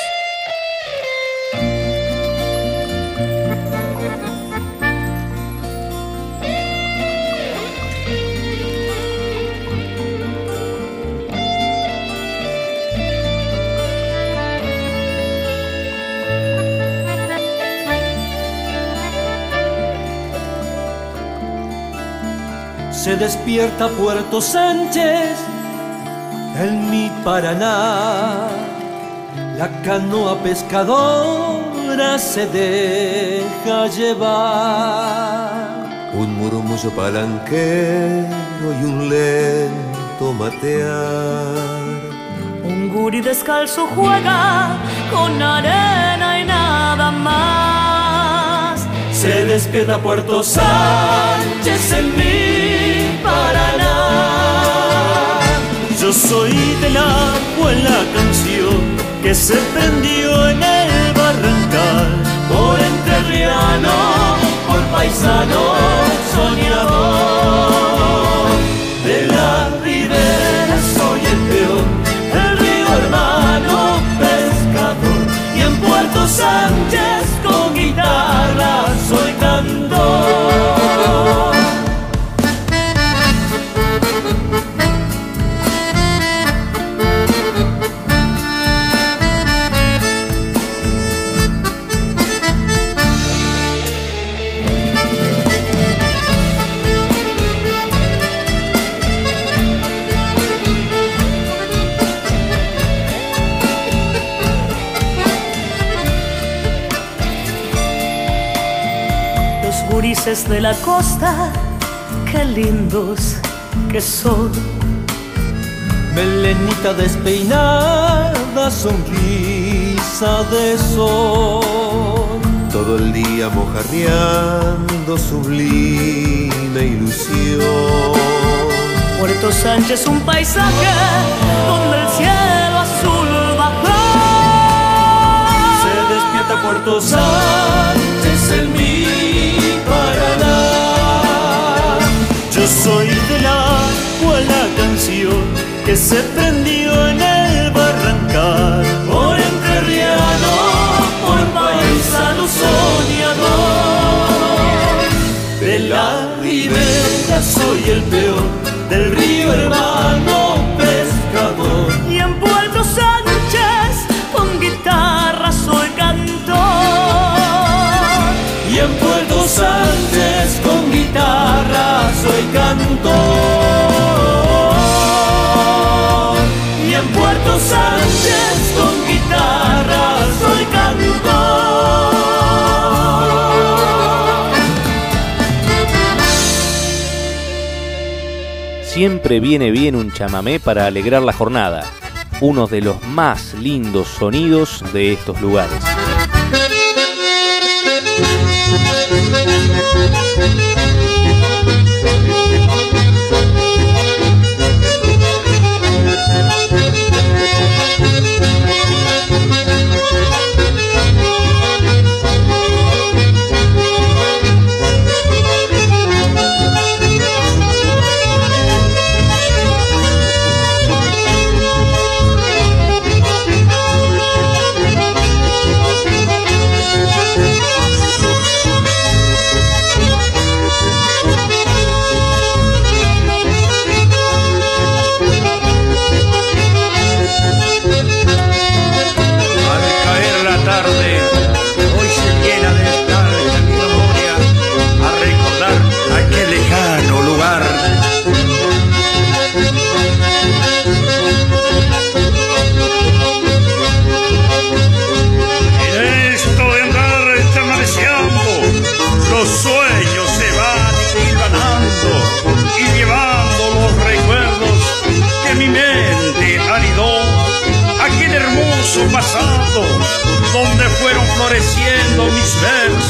Se despierta Puerto Sánchez en mi Paraná. La canoa pescadora se deja llevar. Un murmullo palanquero y un lento matear. Un guri descalzo juega con arena y nada más. Se despierta Puerto Sánchez en mí Paraná. Yo soy del agua en la canción que se prendió en el barrancal. Por entrerriano, por paisano, soñador. De la ribera soy el peor, el río hermano, pescador. Y en Puerto Sánchez de la costa, qué lindos que son. Melenita despeinada, sonrisa de sol. Todo el día mojarreando sublime ilusión. Puerto Sánchez, un paisaje donde el cielo azul bajó. Se despierta Puerto Sánchez en mí Yo soy del agua la canción que se prendió en el barrancal. Por entrerriano, por paisano soñador. De la ribera soy el peor, del río hermano Siempre viene bien un chamamé para alegrar la jornada, uno de los más lindos sonidos de estos lugares.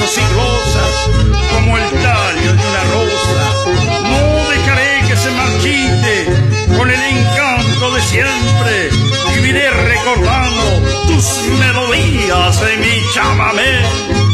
Y glosas como el tallo de una rosa. No dejaré que se marchite con el encanto de siempre. Viviré recordando tus melodías de mi chamamé.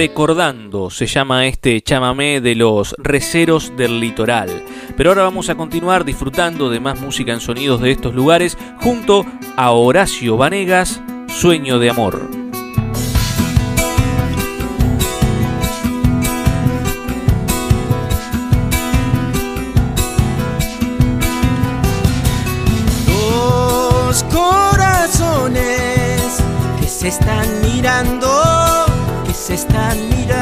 Recordando se llama este chamamé de los receros del litoral. Pero ahora vamos a continuar disfrutando de más música en sonidos de estos lugares junto a Horacio Vanegas, Sueño de Amor. Dos corazones que se están mirando se están mirando.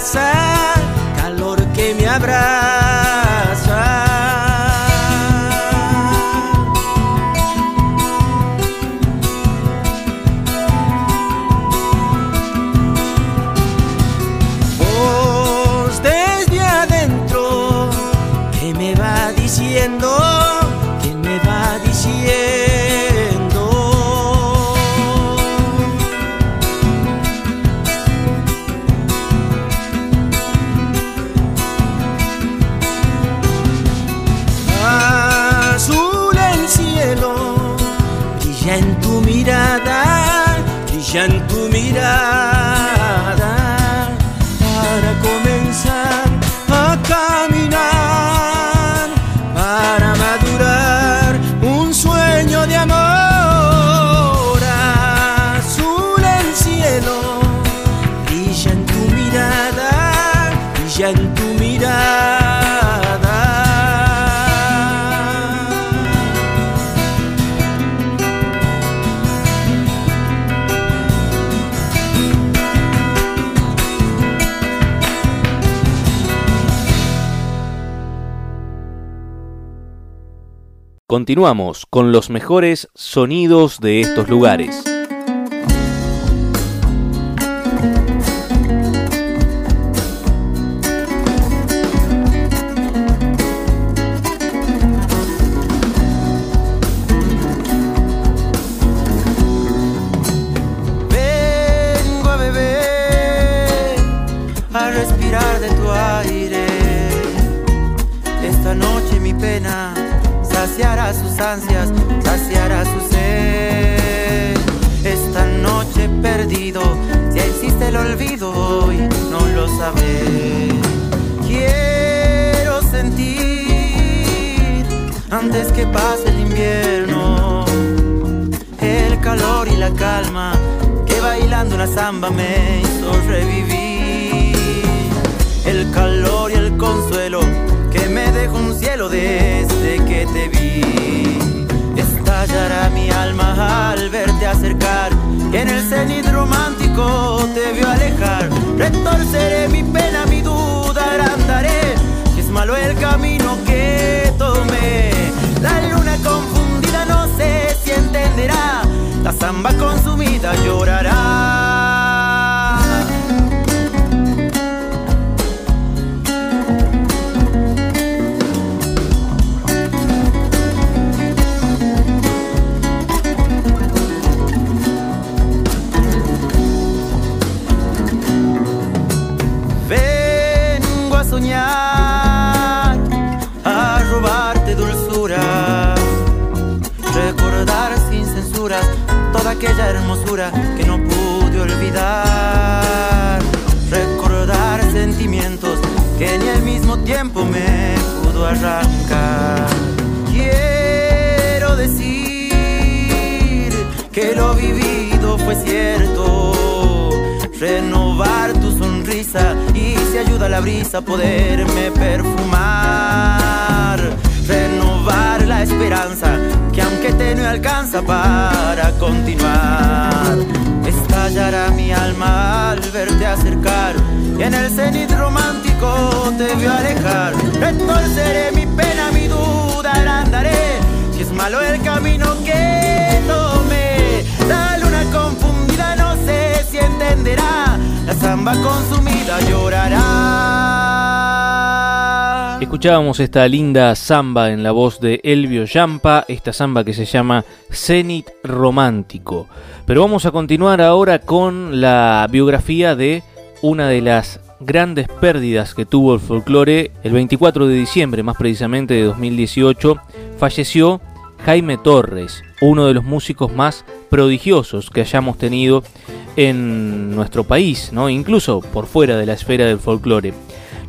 myself Continuamos con los mejores sonidos de estos lugares. Esta linda samba en la voz de Elvio Yampa, esta samba que se llama Zenit Romántico. Pero vamos a continuar ahora con la biografía de una de las grandes pérdidas que tuvo el folclore. El 24 de diciembre, más precisamente de 2018, falleció Jaime Torres, uno de los músicos más prodigiosos que hayamos tenido en nuestro país, ¿no? incluso por fuera de la esfera del folclore.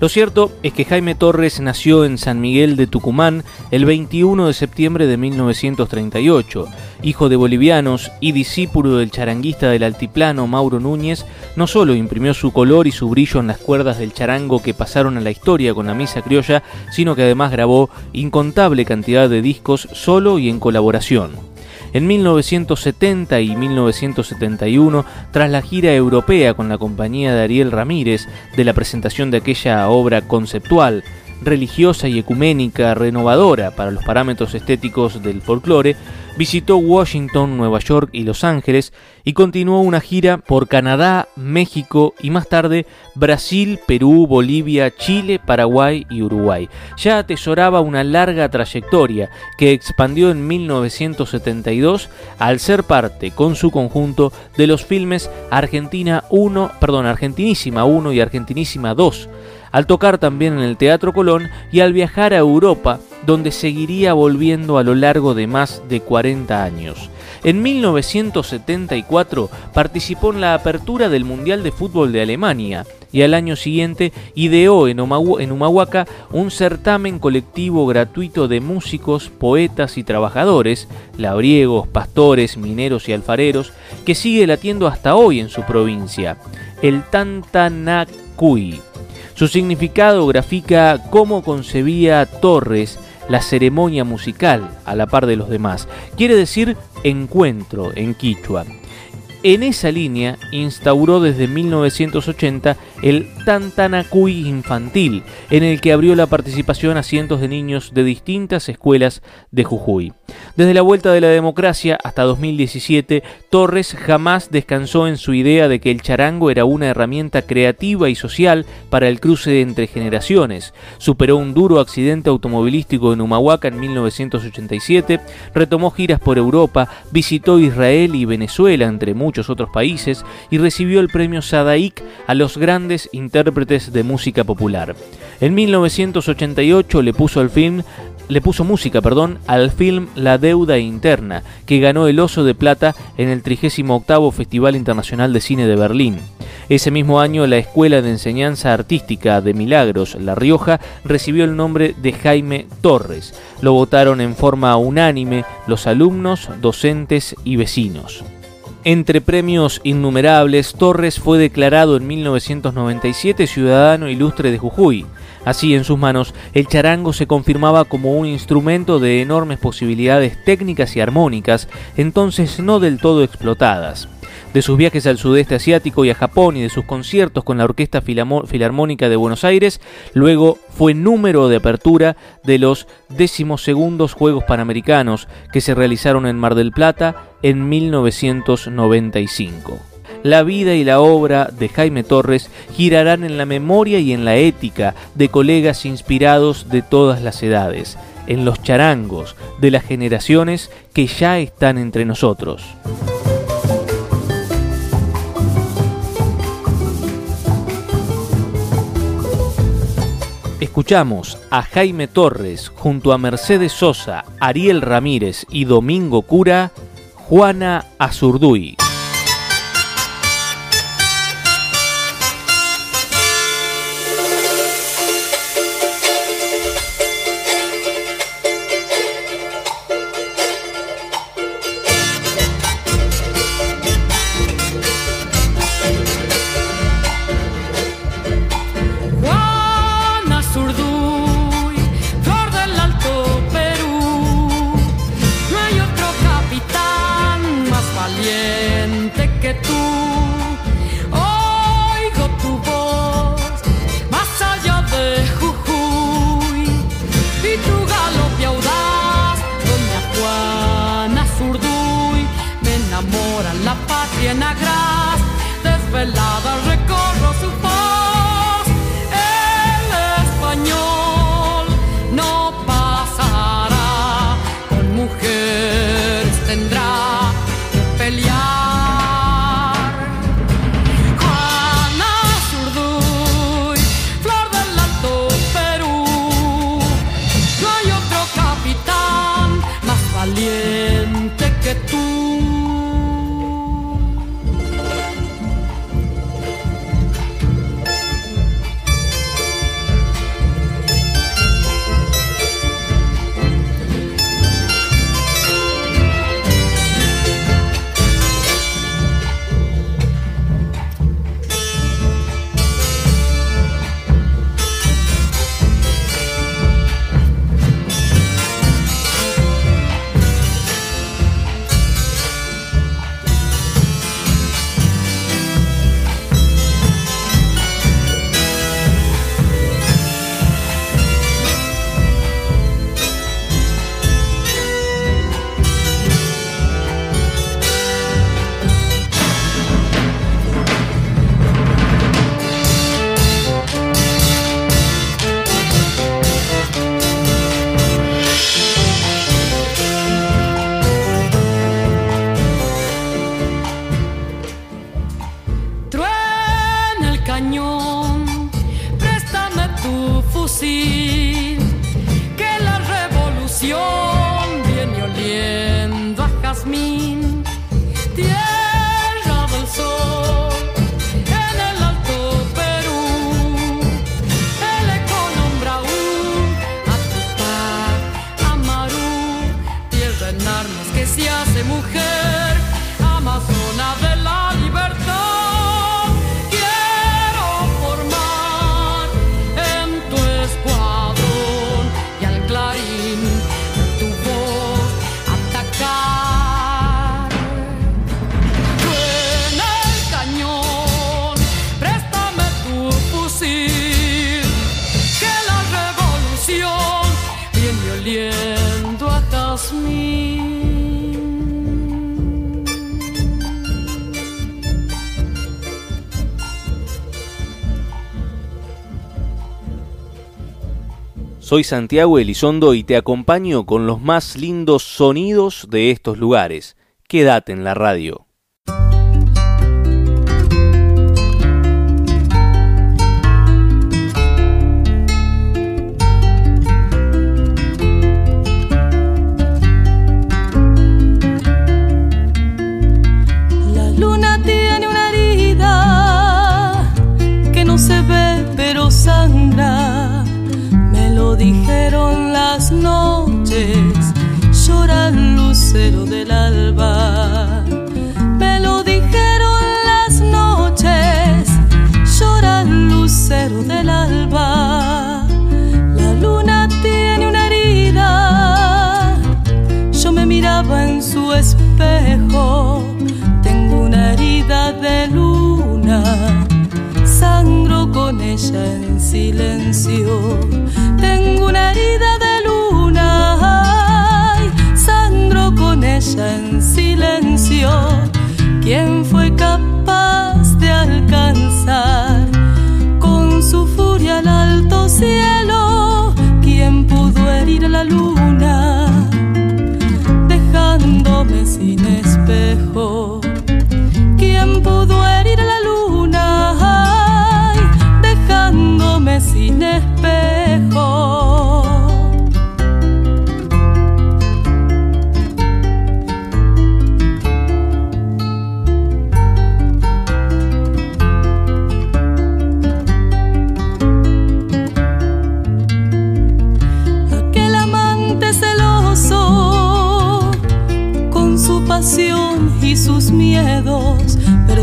Lo cierto es que Jaime Torres nació en San Miguel de Tucumán el 21 de septiembre de 1938. Hijo de bolivianos y discípulo del charanguista del altiplano Mauro Núñez, no solo imprimió su color y su brillo en las cuerdas del charango que pasaron a la historia con la misa criolla, sino que además grabó incontable cantidad de discos solo y en colaboración. En 1970 y 1971, tras la gira europea con la compañía de Ariel Ramírez de la presentación de aquella obra conceptual, religiosa y ecuménica renovadora para los parámetros estéticos del folclore, visitó Washington, Nueva York y Los Ángeles y continuó una gira por Canadá, México y más tarde Brasil, Perú, Bolivia, Chile, Paraguay y Uruguay. Ya atesoraba una larga trayectoria que expandió en 1972 al ser parte con su conjunto de los filmes Argentina 1, perdón, Argentinísima 1 y Argentinísima 2 al tocar también en el Teatro Colón y al viajar a Europa, donde seguiría volviendo a lo largo de más de 40 años. En 1974 participó en la apertura del Mundial de Fútbol de Alemania y al año siguiente ideó en, Humahuaca un certamen colectivo gratuito de músicos, poetas y trabajadores, labriegos, pastores, mineros y alfareros, que sigue latiendo hasta hoy en su provincia, el Tantanacuy. Su significado grafica cómo concebía Torres la ceremonia musical a la par de los demás. Quiere decir encuentro en quichua. En esa línea instauró desde 1980 el Tantanacuy Infantil, en el que abrió la participación a cientos de niños de distintas escuelas de Jujuy. Desde la vuelta de la democracia hasta 2017, Torres jamás descansó en su idea de que el charango era una herramienta creativa y social para el cruce entre generaciones. Superó un duro accidente automovilístico en Humahuaca en 1987, retomó giras por Europa, visitó Israel y Venezuela, entre muchos otros países, y recibió el premio Sadaik a los grandes intérpretes de música popular. En 1988 le puso el film le puso música, perdón, al film La deuda interna, que ganó el Oso de Plata en el 38 Festival Internacional de Cine de Berlín. Ese mismo año, la Escuela de Enseñanza Artística de Milagros, La Rioja, recibió el nombre de Jaime Torres. Lo votaron en forma unánime los alumnos, docentes y vecinos. Entre premios innumerables, Torres fue declarado en 1997 Ciudadano Ilustre de Jujuy. Así, en sus manos, el charango se confirmaba como un instrumento de enormes posibilidades técnicas y armónicas, entonces no del todo explotadas. De sus viajes al sudeste asiático y a Japón y de sus conciertos con la Orquesta Filarmónica de Buenos Aires, luego fue número de apertura de los decimosegundos Juegos Panamericanos que se realizaron en Mar del Plata en 1995 la vida y la obra de Jaime Torres girarán en la memoria y en la ética de colegas inspirados de todas las edades, en los charangos de las generaciones que ya están entre nosotros. Escuchamos a Jaime Torres junto a Mercedes Sosa, Ariel Ramírez y Domingo Cura, Juana Azurduy. Soy Santiago Elizondo y te acompaño con los más lindos sonidos de estos lugares. Quédate en la radio. Lucero del alba. Me lo dijeron las noches, llora el lucero del alba. La luna tiene una herida, yo me miraba en su espejo, tengo una herida de luna sangro con ella en silencio. Tengo una herida de sangro con ella en silencio. ¿Quién fue capaz de alcanzar con su furia al alto cielo? ¿Quién pudo herir a la luna dejándome sin espejo? ¿Quién pudo herir a la luna? sin espejo.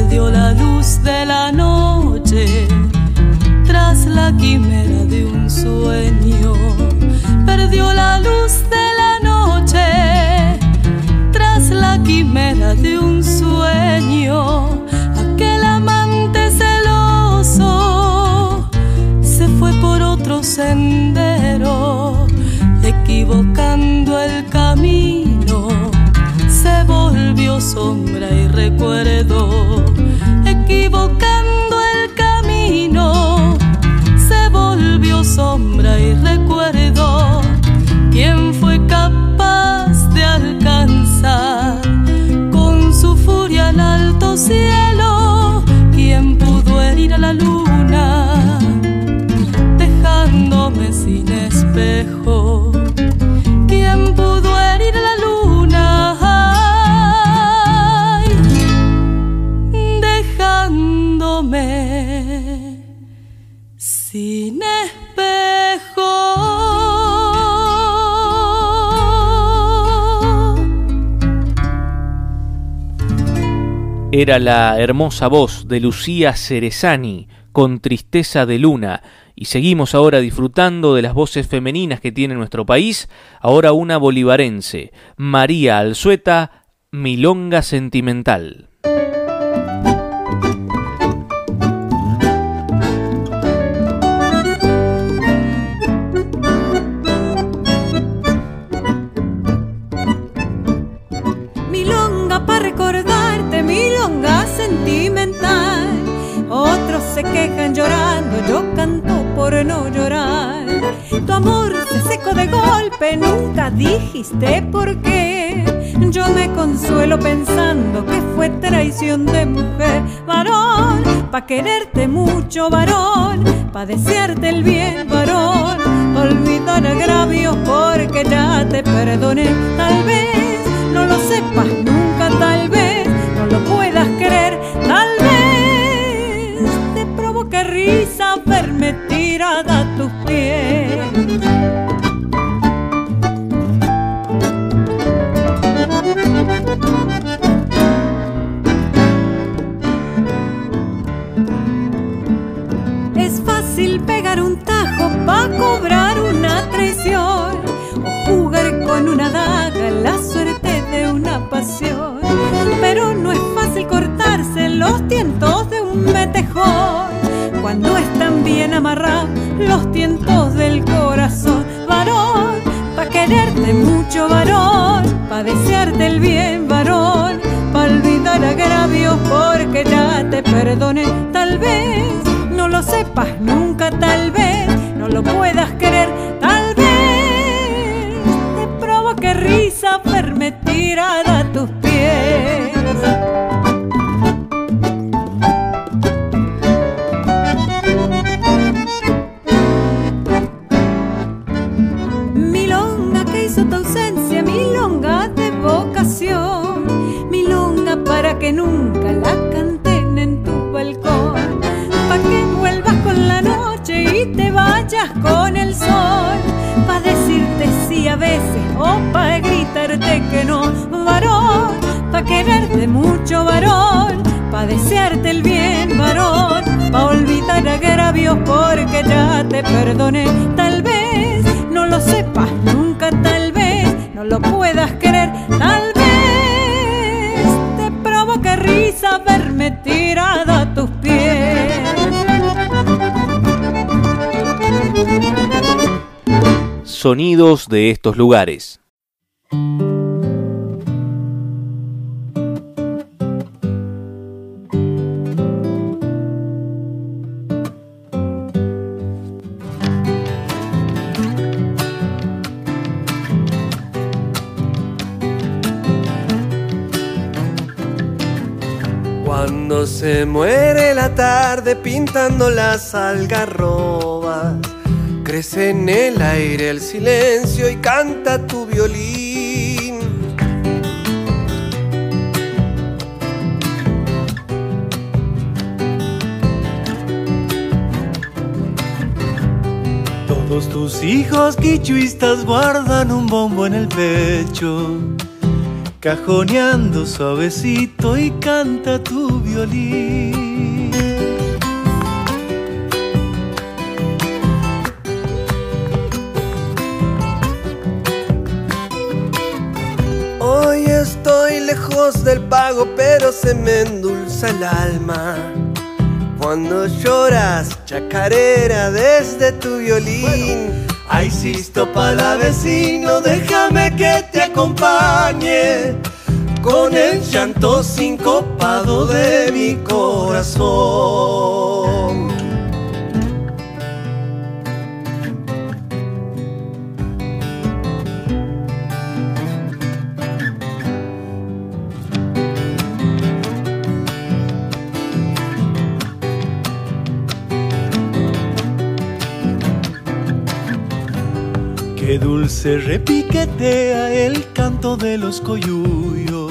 Perdió la luz de la noche tras la quimera de un sueño. Perdió la luz de la noche tras la quimera de un sueño. Aquel amante celoso se fue por otro sendero, equivocando el camino. Se volvió sombra y recuerdo, equivocando el camino volvió sombra y recuerdo quién fue capaz de alcanzar. Con su furia al alto cielo, quién pudo herir a la luna dejándome sin espejo, Era la hermosa voz de Lucía Cerezani con Tristeza de Luna y seguimos ahora disfrutando de las voces femeninas que tiene nuestro país, ahora una bolivarense, María Alzueta, Milonga Sentimental. Nunca dijiste por qué. Yo me consuelo pensando que fue traición de mujer, varón, pa' quererte mucho, varón, pa' desearte el bien, varón, olvidar agravios porque ya te perdoné, tal vez no lo sepas nunca, tal vez no lo puedas creer, tal qué risa verme tirada a tus pies. Metejón cuando están bien amarrados los tientos del corazón. Varón, pa' quererte mucho, varón, pa' desearte el bien, varón, pa' olvidar agravios porque ya te perdoné. Tal vez no lo sepas nunca, De estos lugares. Cuando se muere la tarde pintando las algarrobas, crece en el aire el silencio y canta tu violín. Todos tus hijos quichuistas guardan un bombo en el pecho, cajoneando suavecito y canta tu violín. Del pago, pero se me endulza el alma. Cuando lloras, chacarera desde tu violín. Ay, sisto para vecino, déjame que te acompañe con el llanto sincopado de mi corazón. Dulce repiquetea el canto de los coyuyos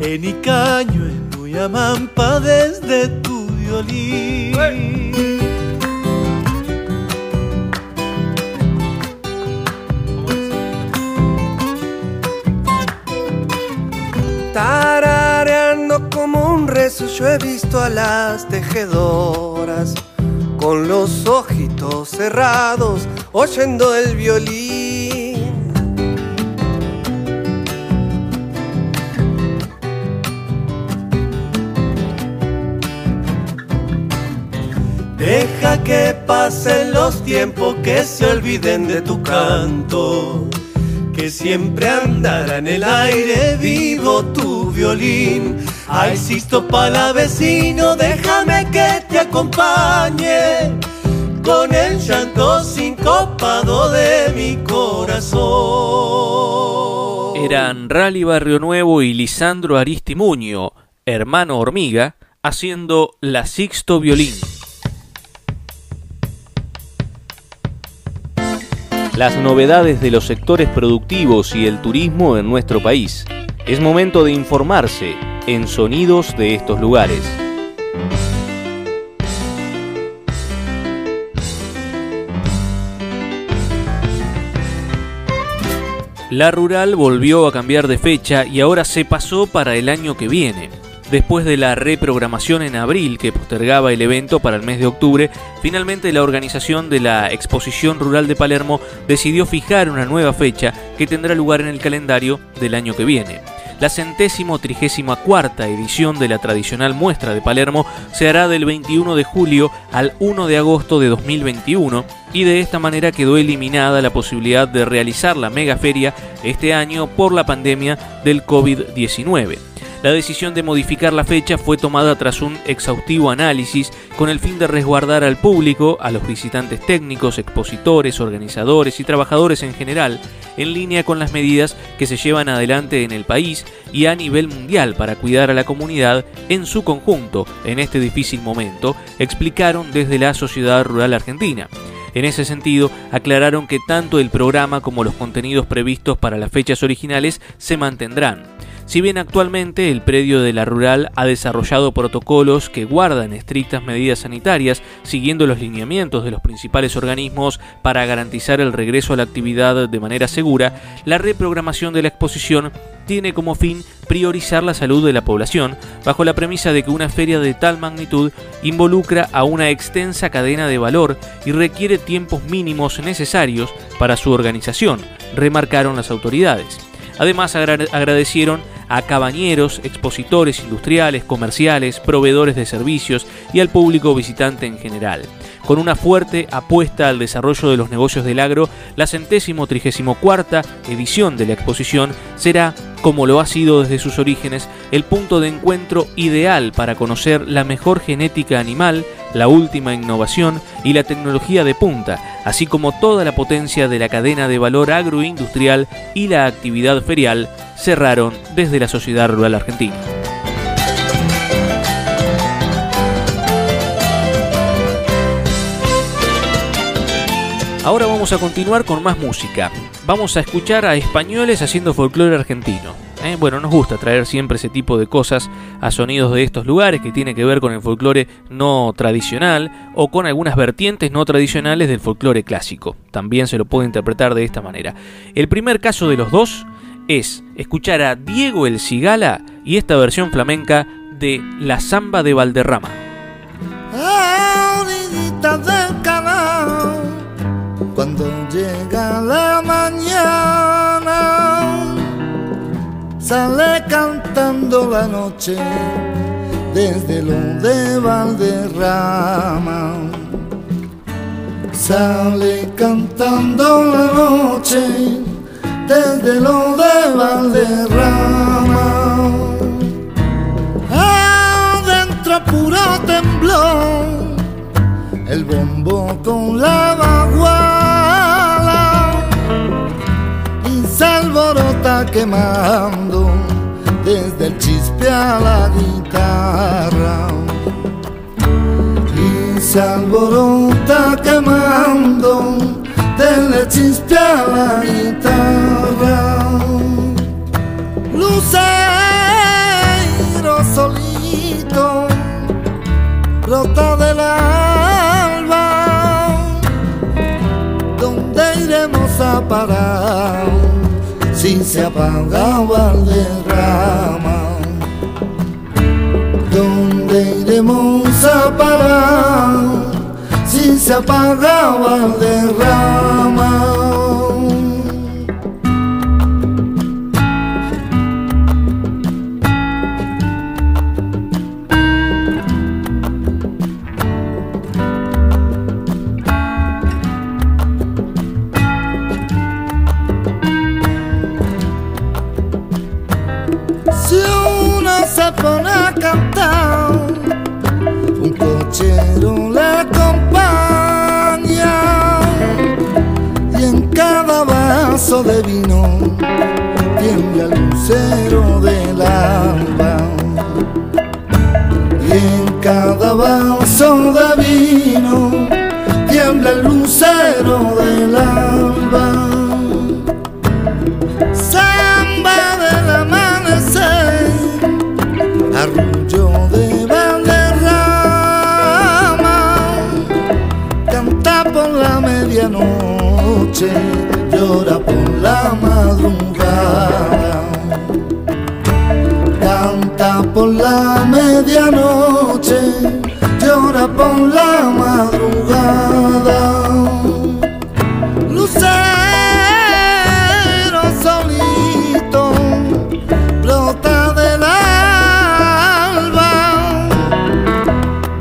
En Icaño, en Muyamampa desde tu violín Tarareando como un rezo, yo he visto a las tejedoras con los ojitos cerrados, oyendo el violín. Que pasen los tiempos, que se olviden de tu canto, que siempre andará en el aire vivo tu violín. Ay, sisto para vecino, déjame que te acompañe con el llanto sincopado de mi corazón. Eran Rally Barrio Nuevo y Lisandro Aristimuño, hermano hormiga, haciendo la Sixto Violín. Las novedades de los sectores productivos y el turismo en nuestro país. Es momento de informarse en sonidos de estos lugares. La rural volvió a cambiar de fecha y ahora se pasó para el año que viene. Después de la reprogramación en abril que postergaba el evento para el mes de octubre, finalmente la organización de la Exposición Rural de Palermo decidió fijar una nueva fecha que tendrá lugar en el calendario del año que viene. La centésimo trigésima cuarta edición de la tradicional muestra de Palermo se hará del 21 de julio al 1 de agosto de 2021 y de esta manera quedó eliminada la posibilidad de realizar la mega feria este año por la pandemia del COVID-19. La decisión de modificar la fecha fue tomada tras un exhaustivo análisis con el fin de resguardar al público, a los visitantes técnicos, expositores, organizadores y trabajadores en general, en línea con las medidas que se llevan adelante en el país y a nivel mundial para cuidar a la comunidad en su conjunto en este difícil momento, explicaron desde la Sociedad Rural Argentina. En ese sentido, aclararon que tanto el programa como los contenidos previstos para las fechas originales se mantendrán. Si bien actualmente el predio de la rural ha desarrollado protocolos que guardan estrictas medidas sanitarias, siguiendo los lineamientos de los principales organismos para garantizar el regreso a la actividad de manera segura, la reprogramación de la exposición tiene como fin priorizar la salud de la población, bajo la premisa de que una feria de tal magnitud involucra a una extensa cadena de valor y requiere tiempos mínimos necesarios para su organización, remarcaron las autoridades. Además agradecieron a cabañeros, expositores industriales, comerciales, proveedores de servicios y al público visitante en general. Con una fuerte apuesta al desarrollo de los negocios del agro, la centésimo trigésimo cuarta edición de la exposición será, como lo ha sido desde sus orígenes, el punto de encuentro ideal para conocer la mejor genética animal, la última innovación y la tecnología de punta, así como toda la potencia de la cadena de valor agroindustrial y la actividad ferial, cerraron desde la Sociedad Rural Argentina. Ahora vamos a continuar con más música. Vamos a escuchar a españoles haciendo folclore argentino. ¿eh? Bueno, nos gusta traer siempre ese tipo de cosas a sonidos de estos lugares que tiene que ver con el folclore no tradicional o con algunas vertientes no tradicionales del folclore clásico. También se lo puede interpretar de esta manera. El primer caso de los dos es escuchar a Diego el Cigala y esta versión flamenca de La Zamba de Valderrama. Cuando llega la mañana, sale cantando la noche desde lo de Valderrama. Sale cantando la noche desde lo de Valderrama. Adentro puro temblor, el bombo con la baguala alborota quemando desde el chispe a la guitarra. Y se alborota quemando le chispea la guitarra. Lucero solito, brota del alba, ¿dónde iremos a parar si se apagaba el derrama? ¿Dónde iremos a parar? si se apagaba el derrama. Lucero del alba. Y en cada vaso de vino tiembla el lucero del alba. Por la medianoche, llora por la madrugada. Lucero solito, brota del alba,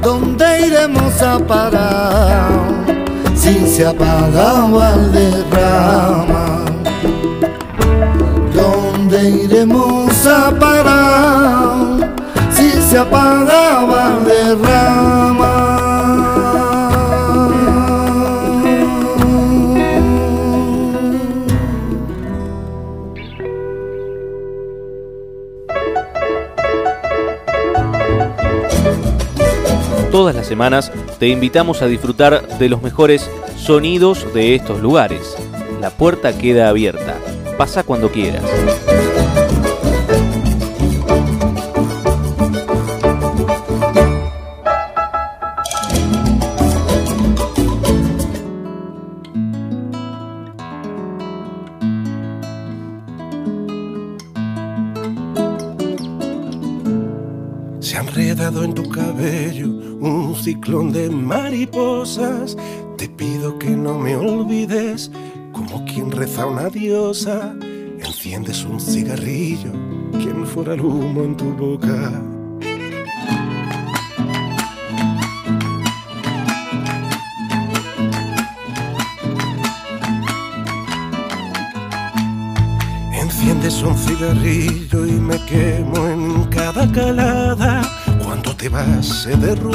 ¿dónde iremos a parar? si se apagaba el derrama. ¿Dónde iremos a parar se apagaba el derrama? todas las semanas te invitamos a disfrutar de los mejores sonidos de estos lugares. La puerta queda abierta. Pasa cuando quieras. Enciendes un cigarrillo, quien fuera el humo en tu boca. Enciendes un cigarrillo y me quemo en cada calada. Cuando te vas se derrumba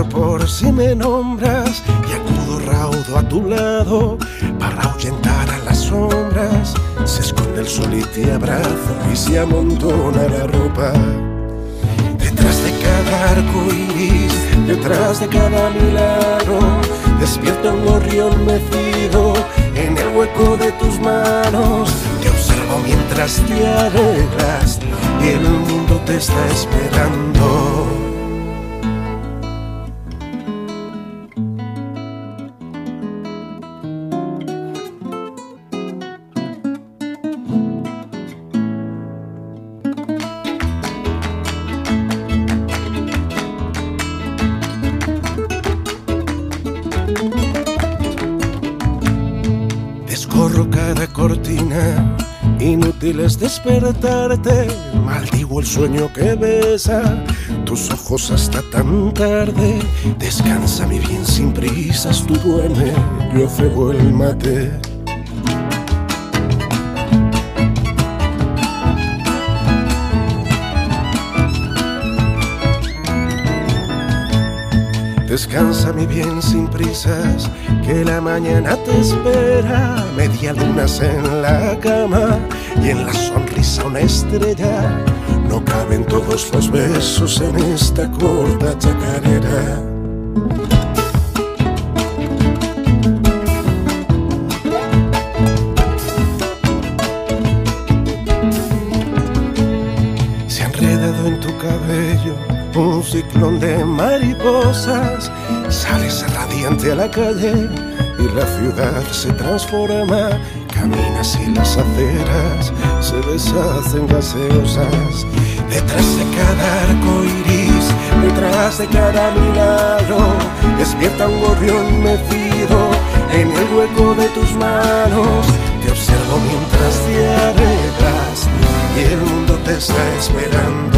por si me nombras, y acudo raudo a tu lado para ahuyentar a las sombras. Se esconde el sol y te abrazo y se amontona la ropa. Detrás de cada arco iris, detrás de cada milagro, despierta un gorrión mecido en el hueco de tus manos. Te observo mientras te arreglas y el mundo te está esperando. Inútil es despertarte. Maldigo el sueño que besa tus ojos hasta tan tarde. Descansa mi bien sin prisas, tú duerme, yo cebo el mate. Descansa mi bien sin prisas, que la mañana te espera. Media lunas en la cama y en la sonrisa una estrella. No caben todos los besos en esta corta chacarera. Se ha enredado en tu cabello un ciclón de Sales radiante a la calle y la ciudad se transforma. Caminas y las aceras se deshacen gaseosas. Detrás de cada arco iris, detrás de cada milagro, despierta un gorrión mecido en el hueco de tus manos. Te observo mientras te arreglas y el mundo te está esperando.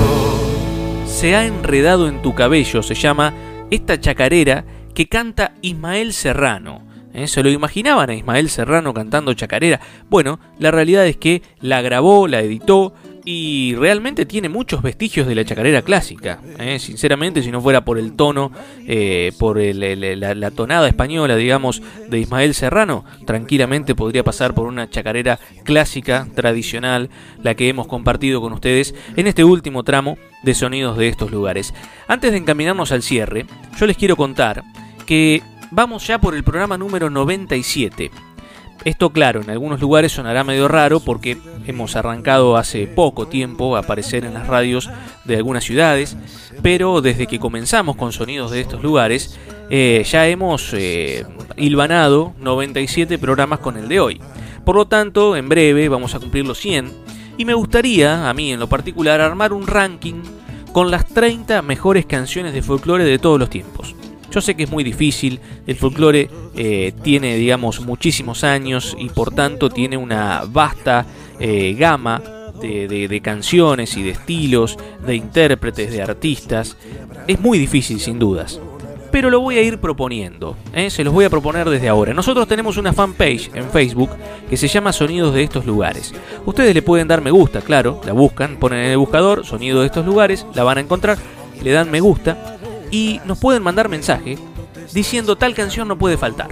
Se ha enredado en tu cabello, se llama esta chacarera que canta Ismael Serrano. ¿Eh? ¿Se lo imaginaban a Ismael Serrano cantando chacarera? Bueno, la realidad es que la grabó, la editó y realmente tiene muchos vestigios de la chacarera clásica. ¿eh? Sinceramente, si no fuera por el tono, eh, por el- la, la tonada española, digamos, de Ismael Serrano, tranquilamente podría pasar por una chacarera clásica, tradicional, la que hemos compartido con ustedes en este último tramo de sonidos de estos lugares. Antes de encaminarnos al cierre, yo les quiero contar que vamos ya por el programa número 97. Esto, claro, en algunos lugares sonará medio raro porque hemos arrancado hace poco tiempo a aparecer en las radios de algunas ciudades, pero desde que comenzamos con sonidos de estos lugares, eh, ya hemos eh, hilvanado 97 programas con el de hoy. Por lo tanto, en breve vamos a cumplir los 100 y me gustaría, a mí en lo particular, armar un ranking con las 30 mejores canciones de folclore de todos los tiempos. Yo sé que es muy difícil, el folclore eh, tiene, digamos, muchísimos años y por tanto tiene una vasta eh, gama de, canciones y de estilos, de intérpretes, de artistas. Es muy difícil, sin dudas. Pero lo voy a ir proponiendo, ¿eh? se los voy a proponer desde ahora. Nosotros tenemos una fanpage en Facebook que se llama Sonidos de estos lugares. Ustedes le pueden dar me gusta, claro, la buscan, ponen en el buscador Sonido de estos lugares, la van a encontrar, le dan me gusta y nos pueden mandar mensaje diciendo tal canción no puede faltar.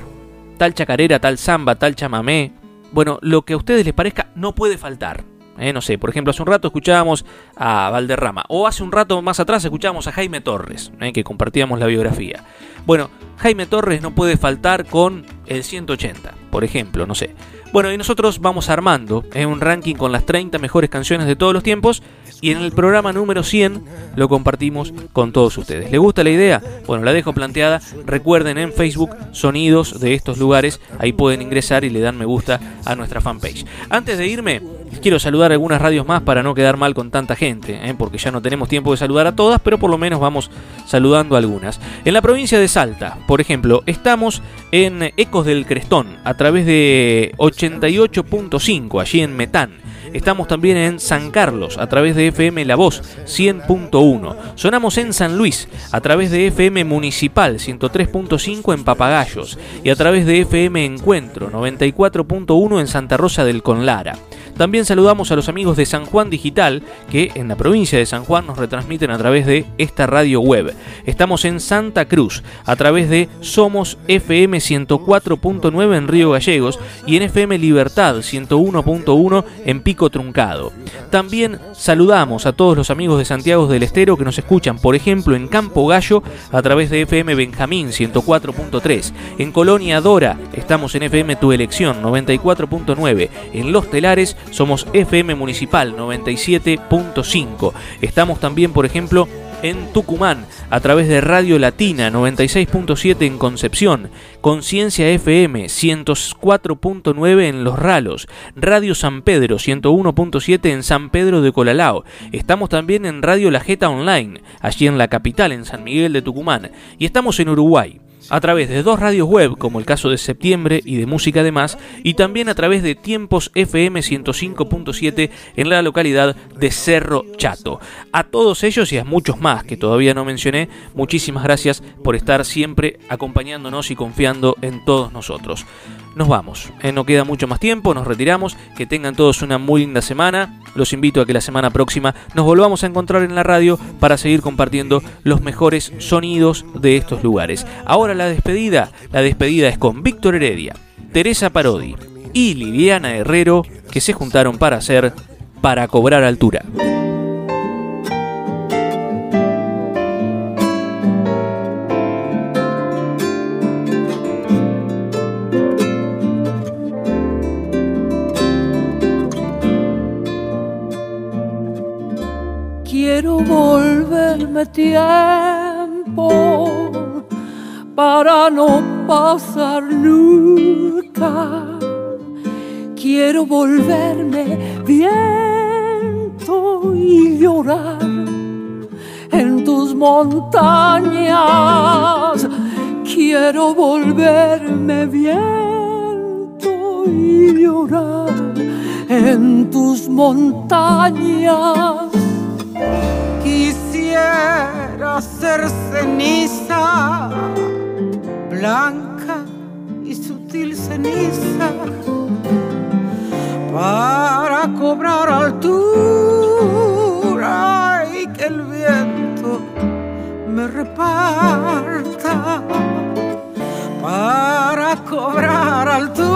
Tal chacarera, tal samba, tal chamamé. Bueno, lo que a ustedes les parezca no puede faltar. Eh, no sé, por ejemplo, hace un rato escuchábamos a Valderrama, o hace un rato más atrás escuchábamos a Jaime Torres, eh, que compartíamos la biografía. Bueno, Jaime Torres no puede faltar con el 180, por ejemplo, no sé. Bueno, y nosotros vamos armando en un ranking con las 30 mejores canciones de todos los tiempos y en el programa número 100 lo compartimos con todos ustedes. ¿Le gusta la idea? Bueno, la dejo planteada. Recuerden en Facebook Sonidos de estos lugares, ahí pueden ingresar y le dan me gusta a nuestra fanpage. Antes de irme, quiero saludar algunas radios más para no quedar mal con tanta gente, ¿eh? porque ya no tenemos tiempo de saludar a todas, pero por lo menos vamos saludando algunas. En la provincia de Salta, por ejemplo, estamos en Ecos del Crestón a través de 88.5, allí en Metán. Estamos también en San Carlos a través de FM La Voz 100.1. Sonamos en San Luis a través de FM Municipal 103.5 en Papagayos y a través de FM Encuentro 94.1 en Santa Rosa del Conlara. También saludamos a los amigos de San Juan Digital, que en la provincia de San Juan nos retransmiten a través de esta radio web. Estamos en Santa Cruz, a través de Somos FM 104.9 en Río Gallegos y en FM Libertad 101.1 en Pico Truncado. También saludamos a todos los amigos de Santiago del Estero que nos escuchan, por ejemplo, en Campo Gallo, a través de FM Benjamín 104.3. En Colonia Dora estamos en FM Tu Elección 94.9. En Los Telares somos FM Municipal 97.5. Estamos también, por ejemplo, en Tucumán a través de Radio Latina 96.7 en Concepción, Conciencia FM 104.9 en Los Ralos, Radio San Pedro 101.7 en San Pedro de Colalao. Estamos también en Radio La Jeta Online, allí en la capital, en San Miguel de Tucumán. Y estamos en Uruguay a través de dos radios web, como el caso de Septiembre y de Música Además, y también a través de Tiempos FM 105.7 en la localidad de Cerro Chato. A todos ellos y a muchos más que todavía no mencioné, muchísimas gracias por estar siempre acompañándonos y confiando en todos nosotros nos vamos. Eh, no queda mucho más tiempo, nos retiramos. Que tengan todos una muy linda semana. Los invito a que la semana próxima nos volvamos a encontrar en la radio para seguir compartiendo los mejores sonidos de estos lugares. Ahora la despedida, la despedida es con Víctor Heredia, Teresa Parodi y Liliana Herrero que se juntaron para hacer para cobrar altura. Volverme tiempo para no pasar nunca. Quiero volverme viento y llorar en tus montañas. Quiero volverme viento y llorar en tus montañas. Quisiera ser ceniza, blanca y sutil ceniza, para cobrar altura y que el viento me reparta, para cobrar altura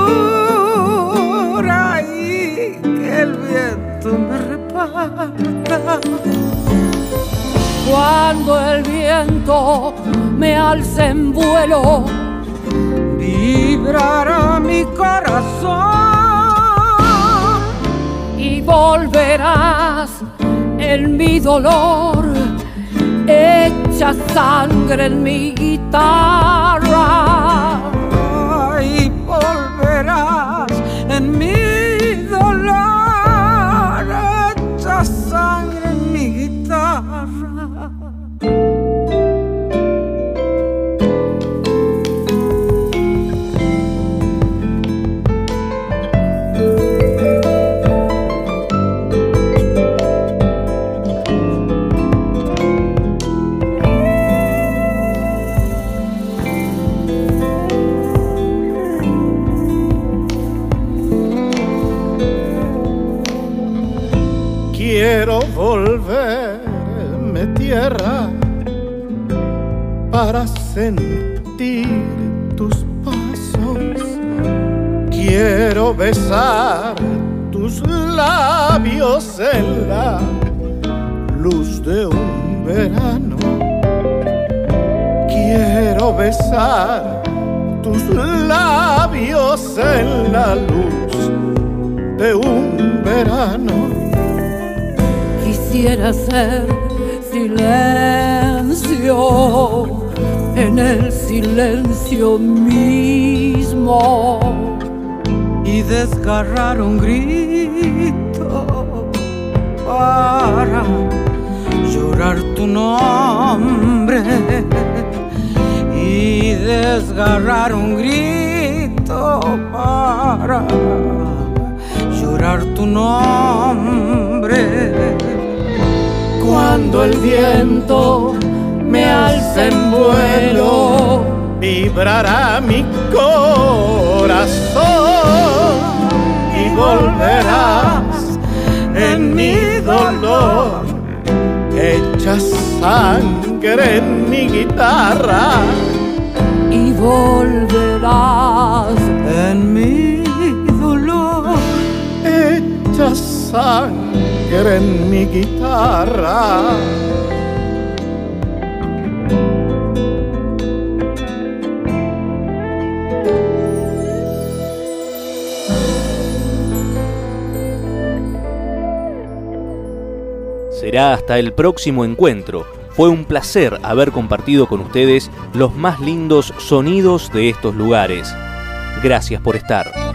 Cuando el viento me alce en vuelo, vibrará mi corazón y volverás en mi dolor, hecha sangre en mi guitarra. Sentir tus pasos. Quiero besar tus labios en la luz de un verano. Quiero besar tus labios en la luz de un verano. Quisiera ser silencio en el silencio mismo y desgarrar un grito para llorar tu nombre y desgarrar un grito para llorar tu nombre. Cuando el viento en vuelo vibrará mi corazón y volverás en mi dolor. Hecha sangre en mi guitarra y volverás en mi dolor. Hecha sangre en mi guitarra Hasta el próximo encuentro. Fue un placer haber compartido con ustedes los más lindos sonidos de estos lugares. Gracias por estar.